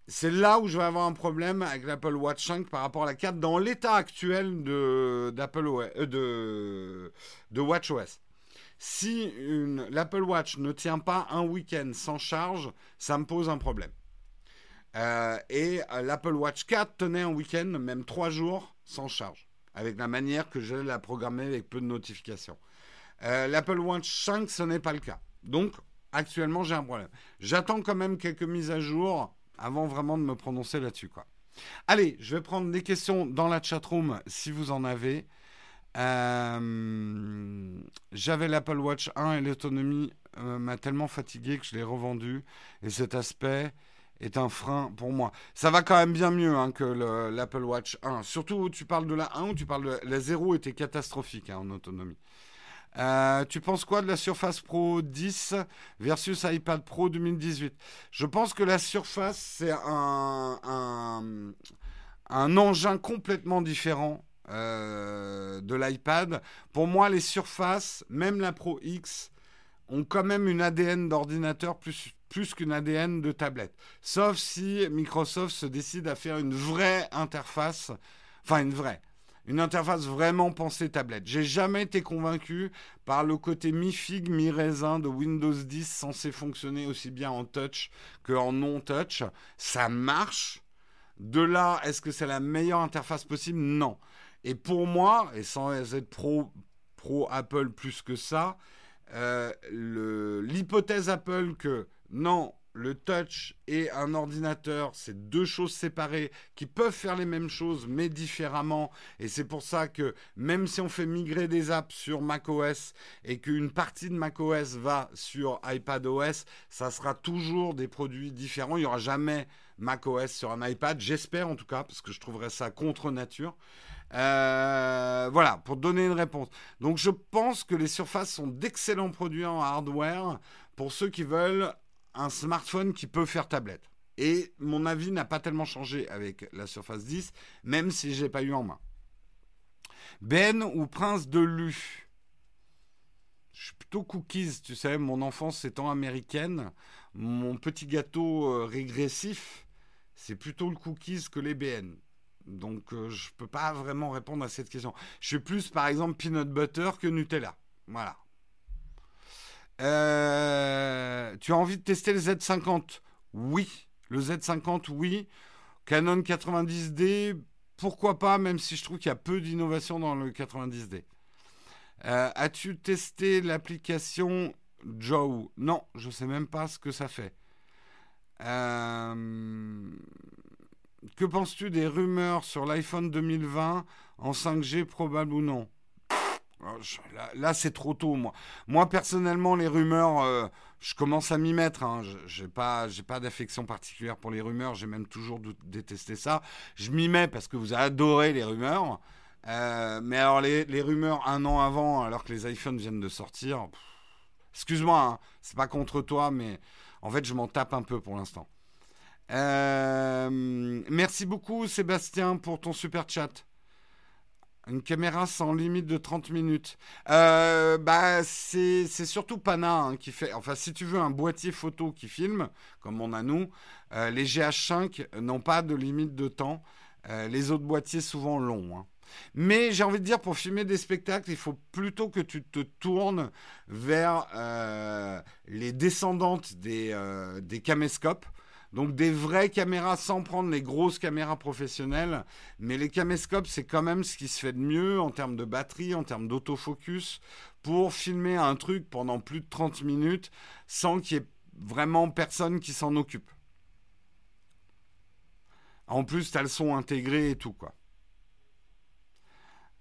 C'est là où je vais avoir un problème avec l'Apple Watch 5 par rapport à la 4 dans l'état actuel de, d'Apple euh, de, de WatchOS. Si l'Apple Watch ne tient pas un week-end sans charge, ça me pose un problème. Euh, et euh, l'Apple Watch 4 tenait un week-end, même trois jours, sans charge, avec la manière que je la programmer avec peu de notifications. Euh, L'Apple Watch 5, ce n'est pas le cas. Donc, actuellement, j'ai un problème. J'attends quand même quelques mises à jour avant vraiment de me prononcer là-dessus. Allez, je vais prendre des questions dans la chatroom si vous en avez. J'avais l'Apple Watch 1 et l'autonomie m'a tellement fatigué que je l'ai revendu. Et cet aspect est un frein pour moi. Ça va quand même bien mieux hein, que l'Apple Watch 1. Surtout, tu parles de la 1 ou tu parles de la 0 était catastrophique hein, en autonomie. Euh, tu penses quoi de la Surface Pro 10 versus iPad Pro 2018 Je pense que la Surface, c'est un, un, engin complètement différent euh, de l'iPad. Pour moi, les surfaces, même la Pro X, ont quand même une ADN d'ordinateur plus, plus qu'une ADN de tablette. Sauf si Microsoft se décide à faire une vraie interface, enfin une vraie, une interface vraiment pensée tablette. J'ai jamais été convaincu par le côté mi-figue, mi-raisin de Windows 10 censé fonctionner aussi bien en touch qu'en non-touch. Ça marche? De là, est-ce que c'est la meilleure interface possible? Non. Et pour moi, et sans être pro, Apple plus que ça, euh, l'hypothèse Apple que non, le touch et un ordinateur, c'est deux choses séparées qui peuvent faire les mêmes choses mais différemment. Et c'est pour ça que même si on fait migrer des apps sur macOS et qu'une partie de macOS va sur iPadOS, ça sera toujours des produits différents. Il n'y aura jamais macOS sur un iPad, j'espère en tout cas, parce que je trouverais ça contre nature. Euh, voilà, pour donner une réponse. Donc je pense que les surfaces sont d'excellents produits en hardware pour ceux qui veulent un smartphone qui peut faire tablette. Et mon avis n'a pas tellement changé avec la Surface 10, même si je n'ai pas eu en main. Ben ou Prince de Lu? Je suis plutôt cookies, tu sais, mon enfance étant américaine, mon petit gâteau euh, régressif, c'est plutôt le cookies que les BN. Donc euh, je ne peux pas vraiment répondre à cette question. Je suis plus par exemple peanut butter que Nutella. Voilà. Euh, tu as envie de tester le Z50 Oui. Le Z50, oui. Canon 90D, pourquoi pas, même si je trouve qu'il y a peu d'innovation dans le 90D. Euh, as-tu testé l'application Joe? Non, je ne sais même pas ce que ça fait. Que penses-tu des rumeurs sur l'iPhone 2020 en 5G probable ou non? Oh, là, c'est trop tôt, moi. Moi, personnellement, les rumeurs, euh, je commence à m'y mettre. Hein. Je n'ai pas, pas d'affection particulière pour les rumeurs. J'ai même toujours détesté ça. Je m'y mets parce que vous adorez les rumeurs. Euh, mais alors, les, rumeurs un an avant, alors que les iPhones viennent de sortir, excuse-moi, hein, c'est pas contre toi, mais en fait, je m'en tape un peu pour l'instant. Euh, merci beaucoup, Sébastien, pour ton super chat. Une caméra sans limite de 30 minutes. Euh, bah, c'est surtout Pana hein, qui fait. Enfin, si tu veux un boîtier photo qui filme, comme on a nous, euh, les GH5 n'ont pas de limite de temps. Les autres boîtiers, souvent longs. Hein. Mais j'ai envie de dire, pour filmer des spectacles, il faut plutôt que tu te tournes vers les descendantes des, des caméscopes. Donc des vraies caméras sans prendre les grosses caméras professionnelles. Mais les caméscopes, c'est quand même ce qui se fait de mieux en termes de batterie, en termes d'autofocus, pour filmer un truc pendant plus de 30 minutes sans qu'il y ait vraiment personne qui s'en occupe. En plus, tu as le son intégré et tout, quoi.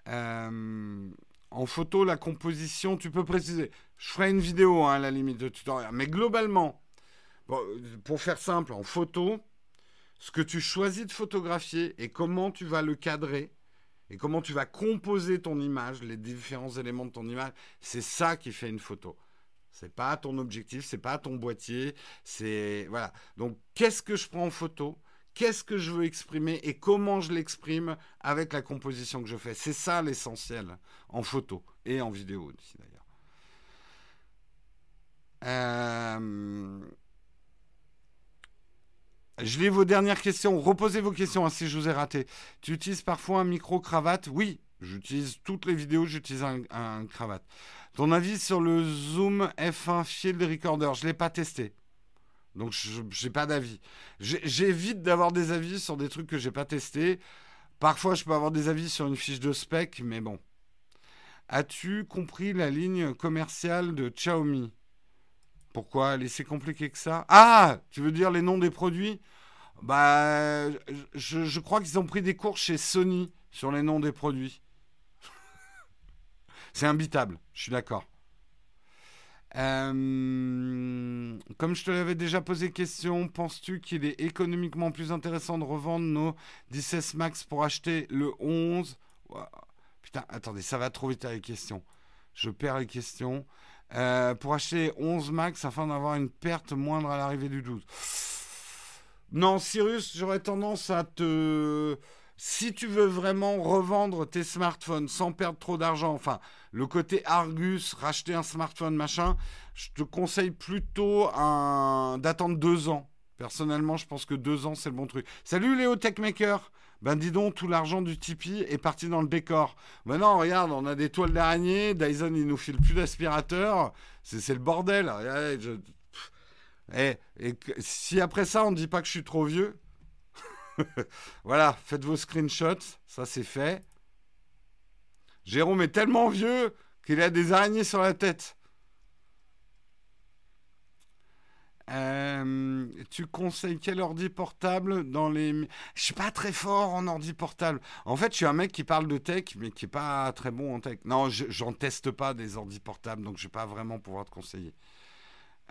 Euh, en photo, la composition, tu peux préciser. Je ferai une vidéo hein, à la limite de tutoriel. Mais globalement, pour faire simple, en photo, ce que tu choisis de photographier et comment tu vas le cadrer et comment tu vas composer ton image, les différents éléments de ton image, c'est ça qui fait une photo. C'est pas ton objectif, c'est pas ton boîtier, c'est voilà. Donc qu'est-ce que je prends en photo? Qu'est-ce que je veux exprimer et comment je l'exprime avec la composition que je fais? C'est ça l'essentiel en photo et en vidéo aussi d'ailleurs. Euh, je lis vos dernières questions. Reposez vos questions hein, si je vous ai raté. Tu utilises parfois un micro-cravate? Oui, j'utilise toutes les vidéos, j'utilise un, un, cravate. Ton avis sur le Zoom F1 Field Recorder? Je ne l'ai pas testé. Donc je n'ai pas d'avis. J'évite d'avoir des avis sur des trucs que j'ai pas testés. Parfois je peux avoir des avis sur une fiche de spec, mais bon. As-tu compris la ligne commerciale de Xiaomi? Pourquoi Elle est si compliquée que ça? Ah Tu veux dire les noms des produits? Bah, je, crois qu'ils ont pris des cours chez Sony sur les noms des produits. C'est imbitable, je suis d'accord. Euh, comme je te l'avais déjà posé question, penses-tu qu'il est économiquement plus intéressant de revendre nos 16 Max pour acheter le 11 Putain, attendez, ça va trop vite à les questions. Je perds les questions. Euh, pour acheter 11 Max afin d'avoir une perte moindre à l'arrivée du 12. Non, Cyrus, j'aurais tendance à te si tu veux vraiment revendre tes smartphones sans perdre trop d'argent, enfin, le côté Argus, racheter un smartphone, machin, je te conseille plutôt d'attendre deux ans. Personnellement, je pense que deux ans, c'est le bon truc. Salut Léo Techmaker ben dis donc, tout l'argent du Tipeee est parti dans le décor. Non, regarde, on a des toiles d'araignée, Dyson, il nous file plus d'aspirateur, c'est le bordel. Et, et, si après ça, on ne dit pas que je suis trop vieux, voilà, faites vos screenshots, ça c'est fait. Jérôme est tellement vieux qu'il a des araignées sur la tête. Euh, tu conseilles quel ordi portable dans les... Je suis pas très fort en ordi portable. En fait, je suis un mec qui parle de tech, mais qui est pas très bon en tech. Non, j'en teste pas des ordi portables, donc je vais pas vraiment pouvoir te conseiller.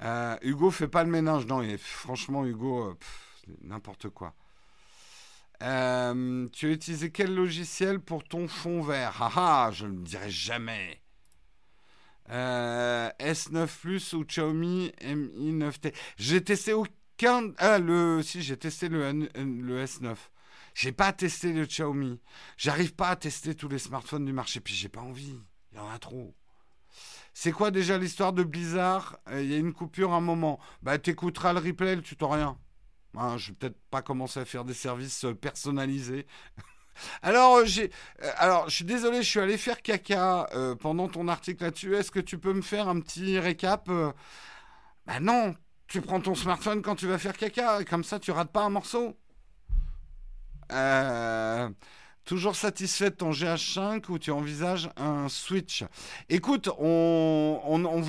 Euh, Hugo fait pas le ménage, non. franchement, Hugo, euh, n'importe quoi. Euh, tu as utilisé quel logiciel pour ton fond vert? Ah ah, je ne le dirai jamais. Euh, S9 Plus ou Xiaomi Mi 9T. J'ai testé aucun. Ah, le. Si, j'ai testé le, le S9. J'ai pas testé le Xiaomi. J'arrive pas à tester tous les smartphones du marché. Puis j'ai pas envie. Il y en a trop. C'est quoi déjà l'histoire de Blizzard? Euh, Il y a une coupure un moment. Bah, t'écouteras le replay, le tutoriel. Hein, je vais peut-être pas commencer à faire des services euh, personnalisés. Alors, euh, j'ai, je suis désolé, je suis allé faire caca pendant ton article là-dessus. Est-ce que tu peux me faire un petit récap Ben non, tu prends ton smartphone quand tu vas faire caca, comme ça tu rates pas un morceau. Toujours satisfait de ton GH5 ou tu envisages un Switch? Écoute, on,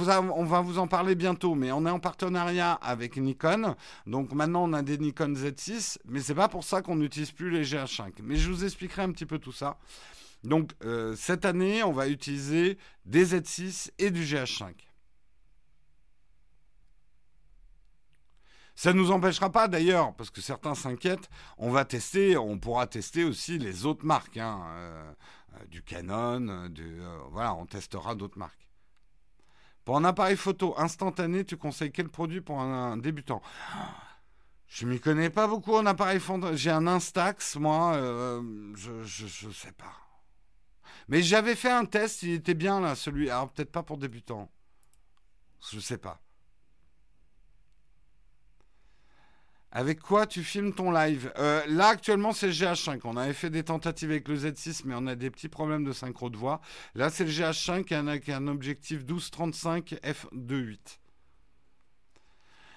va vous en parler bientôt, mais on est en partenariat avec Nikon. Donc maintenant, on a des Nikon Z6, mais c'est pas pour ça qu'on n'utilise plus les GH5. Mais je vous expliquerai un petit peu tout ça. Donc euh, cette année, on va utiliser des Z6 et du GH5. Ça ne nous empêchera pas d'ailleurs, parce que certains s'inquiètent, on va tester, on pourra tester aussi les autres marques, hein, euh, euh, du Canon, euh, voilà, on testera d'autres marques. Pour un appareil photo instantané, tu conseilles quel produit pour un, débutant? Je m'y connais pas beaucoup en appareil photo. J'ai un Instax, moi, je, ne sais pas. Mais j'avais fait un test, il était bien là, celui. Alors peut-être pas pour débutant. Je sais pas. Avec quoi tu filmes ton live? Euh, Là, actuellement, c'est le GH5. On avait fait des tentatives avec le Z6, mais on a des petits problèmes de synchro de voix. Là, c'est le GH5 avec un objectif 12-35 f2.8.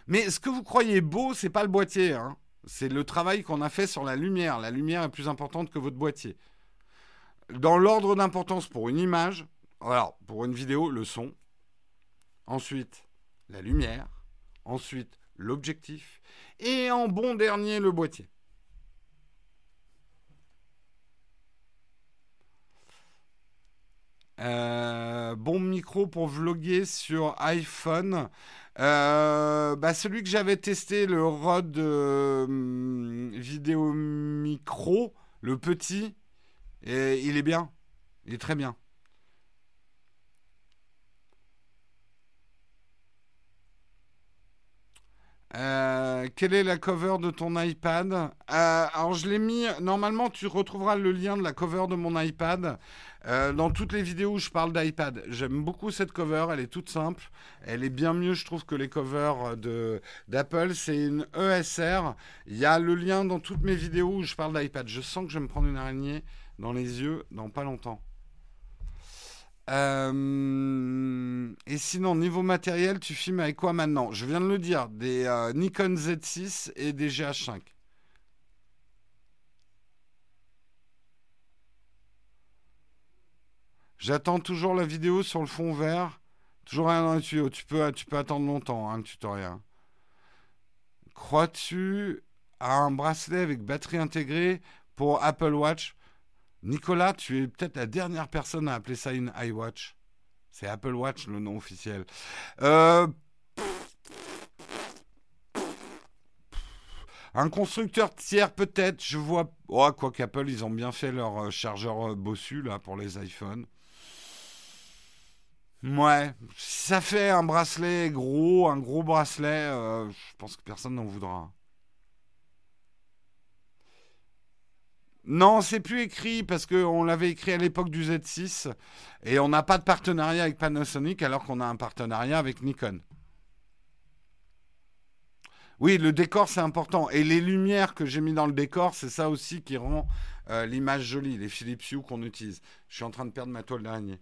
Mais ce que vous croyez beau, c'est pas le boîtier. Hein. C'est le travail qu'on a fait sur la lumière. La lumière est plus importante que votre boîtier. Dans l'ordre d'importance pour une image, alors pour une vidéo, le son. Ensuite, la lumière. Ensuite, l'objectif et en bon dernier le boîtier. Euh, bon micro pour vloguer sur iPhone. Euh, bah, celui que j'avais testé, le Rode euh, Vidéo Micro, le petit, et il est bien. Il est très bien. Euh, quelle est la cover de ton iPad? Euh, Alors je l'ai mis, normalement tu retrouveras le lien de la cover de mon iPad euh, dans toutes les vidéos où je parle d'iPad. J'aime beaucoup cette cover, elle est toute simple, elle est bien mieux je trouve que les covers de- d'Apple. C'est une ESR, il y a le lien dans toutes mes vidéos où je parle d'iPad. Je sens que je vais me prendre une araignée dans les yeux dans pas longtemps. Euh, et sinon, niveau matériel, tu filmes avec quoi maintenant? Je viens de le dire, des euh, Nikon Z6 et des GH5. J'attends toujours la vidéo sur le fond vert. Toujours rien dans les tuyaux. Tu peux, attendre longtemps, hein, le tutoriel. Crois-tu à un bracelet avec batterie intégrée pour Apple Watch? Nicolas, tu es peut-être la dernière personne à appeler ça une iWatch. C'est Apple Watch le nom officiel. Euh, Un constructeur tiers peut-être, je vois. Oh, quoi qu'Apple, ils ont bien fait leur euh, chargeur euh, bossu là pour les iPhones. Ouais, ça fait un bracelet gros, un gros bracelet, je pense que personne n'en voudra. Non, c'est plus écrit parce qu'on l'avait écrit à l'époque du Z6 et on n'a pas de partenariat avec Panasonic alors qu'on a un partenariat avec Nikon. Oui, le décor c'est important et les lumières que j'ai mis dans le décor, c'est ça aussi qui rend euh, l'image jolie, les Philips Hue qu'on utilise. Je suis en train de perdre ma toile d'araignée.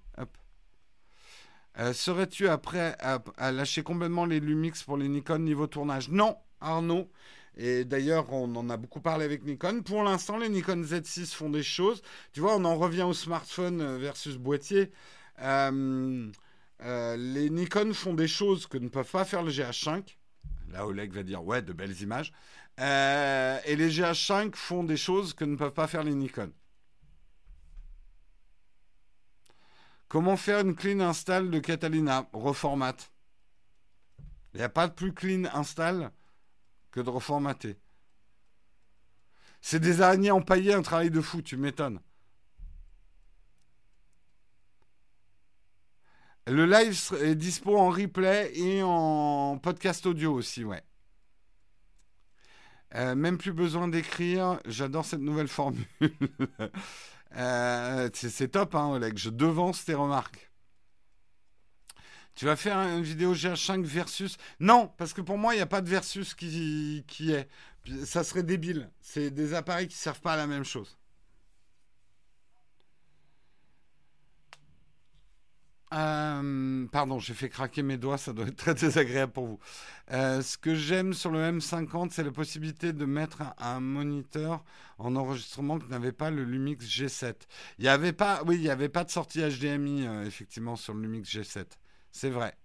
Euh, Serais-tu après à, à lâcher complètement les Lumix pour les Nikon niveau tournage? Non, Arnaud. Et d'ailleurs, on en a beaucoup parlé avec Nikon. Pour l'instant, les Nikon Z6 font des choses. Tu vois, on en revient au smartphone euh, versus boîtier. Euh, euh, les Nikon font des choses que ne peuvent pas faire le GH5. Là, Oleg va dire ouais, de belles images. Et les GH5 font des choses que ne peuvent pas faire les Nikon. Comment faire une clean install de Catalina? Reformate. Il n'y a pas de plus clean install que de reformater. C'est des araignées empaillées, un travail de fou, tu m'étonnes. Le live est dispo en replay et en podcast audio aussi, ouais. Euh, même plus besoin d'écrire, j'adore cette nouvelle formule. euh, c'est top, hein, Oleg, je devance tes remarques. Tu vas faire une vidéo GH5 versus? Non, parce que pour moi, il n'y a pas de versus qui, qui est. Ça serait débile. C'est des appareils qui ne servent pas à la même chose. Euh, pardon, j'ai fait craquer mes doigts, ça doit être très désagréable pour vous. Euh, ce que j'aime sur le M50, c'est la possibilité de mettre un, moniteur en enregistrement que n'avait pas le Lumix G7. Il n'y avait pas, oui, il avait pas de sortie HDMI euh, effectivement sur le Lumix G7. C'est vrai.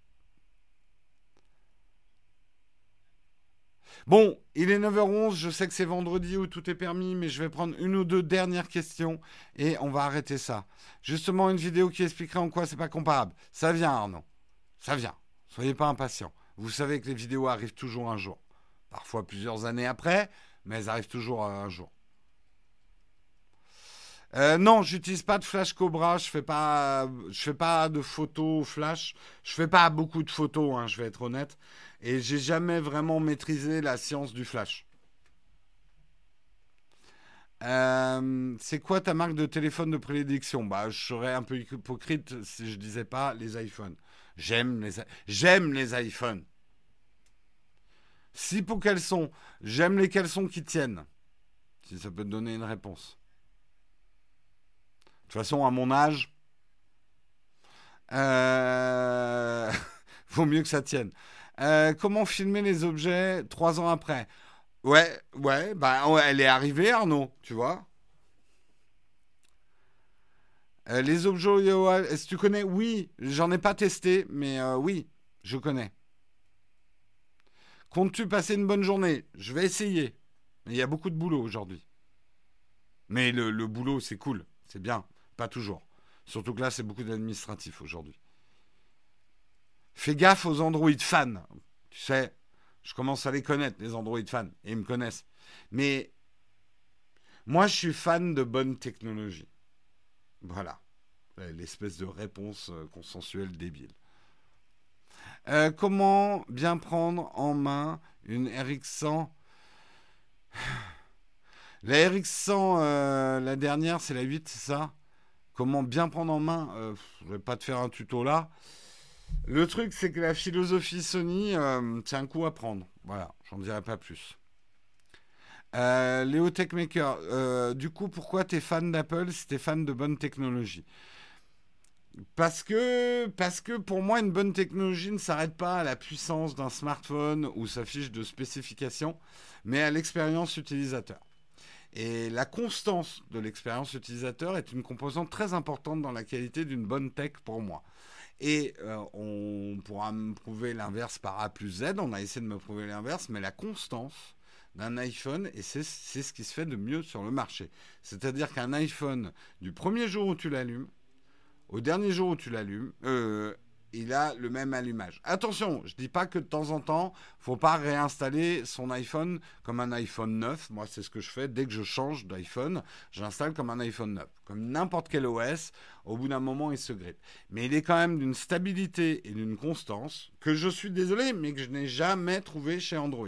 Bon, il est 9h11, je sais que c'est vendredi où tout est permis, mais je vais prendre une ou deux dernières questions et on va arrêter ça. Justement, une vidéo qui expliquerait en quoi c'est pas comparable. Ça vient, Arnaud. Ça vient. Soyez pas impatients. Vous savez que les vidéos arrivent toujours un jour. Parfois plusieurs années après, mais elles arrivent toujours un jour. Euh, non, j'utilise pas de flash Cobra. Je fais pas, je fais pas de photos flash. Je fais pas beaucoup de photos, hein, je vais être honnête. Et j'ai jamais vraiment maîtrisé la science du flash. Euh, c'est quoi ta marque de téléphone de prédilection? Bah, je serais un peu hypocrite si je disais pas les iPhones. J'aime les, j'aime les iPhones. Si pour caleçon, j'aime les caleçons qui tiennent. Si ça peut te donner une réponse. De toute façon, à mon âge, euh... vaut mieux que ça tienne. Euh, comment filmer les objets trois ans après? Ouais, ouais, bah elle est arrivée, Arnaud, tu vois. Euh, les objets, est-ce que tu connais? Oui, j'en ai pas testé, mais euh, oui, je connais. Comptes-tu passer une bonne journée? Je vais essayer. Il y a beaucoup de boulot aujourd'hui. Mais le boulot, c'est cool, c'est bien. Pas toujours. Surtout que là, c'est beaucoup d'administratif aujourd'hui. Fais gaffe aux Android fans. Tu sais, je commence à les connaître, les Android fans, et ils me connaissent. Mais moi, je suis fan de bonne technologie. Voilà. L'espèce de réponse consensuelle débile. Euh, comment bien prendre en main une RX100 La RX100, euh, la dernière, c'est la 8, c'est ça? Comment bien prendre en main euh, Je vais pas te faire un tuto là. Le truc, c'est que la philosophie Sony, euh, c'est un coup à prendre. Voilà, j'en dirai pas plus. Euh, Léo Techmaker, euh, du coup, pourquoi tu es fan d'Apple si tu es fan de bonne technologie? Parce que, parce que pour moi, une bonne technologie ne s'arrête pas à la puissance d'un smartphone ou sa fiche de spécification, mais à l'expérience utilisateur. Et la constance de l'expérience utilisateur est une composante très importante dans la qualité d'une bonne tech pour moi. Et euh, on pourra me prouver l'inverse par A plus Z, on a essayé de me prouver l'inverse, mais la constance d'un iPhone, et c'est ce qui se fait de mieux sur le marché. C'est-à-dire qu'un iPhone, du premier jour où tu l'allumes, au dernier jour où tu l'allumes, euh, il a le même allumage. Attention, je ne dis pas que de temps en temps, faut pas réinstaller son iPhone comme un iPhone 9. Moi, c'est ce que je fais dès que je change d'iPhone, j'installe comme un iPhone 9. Comme n'importe quel OS, au bout d'un moment, il se grippe. Mais il est quand même d'une stabilité et d'une constance que je suis désolé, mais que je n'ai jamais trouvé chez Android.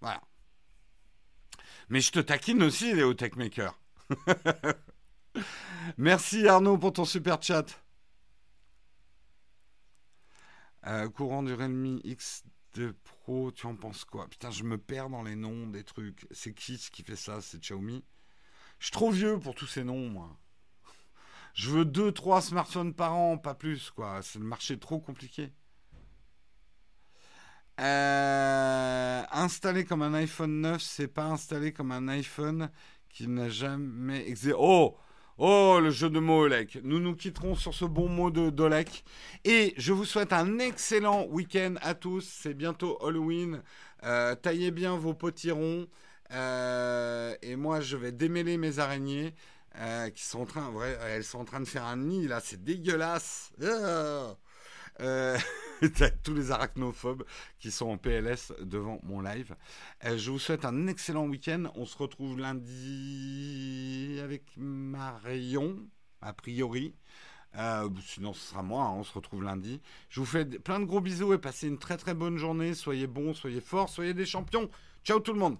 Voilà. Mais je te taquine aussi, Léo Techmaker. Merci Arnaud pour ton super chat. Euh, courant du Realme X2 Pro, tu en penses quoi? Putain, je me perds dans les noms des trucs. C'est qui qui fait ça? C'est Xiaomi? Je suis trop vieux pour tous ces noms, moi. Je veux 2-3 smartphones par an, pas plus, quoi. C'est le marché trop compliqué. Euh, installé comme un iPhone 9, c'est pas installé comme un iPhone qui n'a jamais existé. Oh Oh, le jeu de mots Olek. Nous nous quitterons sur ce bon mot de d'Olek. Et je vous souhaite un excellent week-end à tous. C'est bientôt Halloween. Euh, taillez bien vos potirons. Euh, et moi, je vais démêler mes araignées. Euh, qui sont en train, elles sont en train de faire un nid là, c'est dégueulasse. Ah euh, tous les arachnophobes qui sont en PLS devant mon live. Euh, je vous souhaite un excellent week-end. On se retrouve lundi avec Marion, a priori. Euh, sinon, ce sera moi. Hein, on se retrouve lundi. Je vous fais plein de gros bisous et passez une très très bonne journée. Soyez bons, soyez forts, soyez des champions. Ciao tout le monde.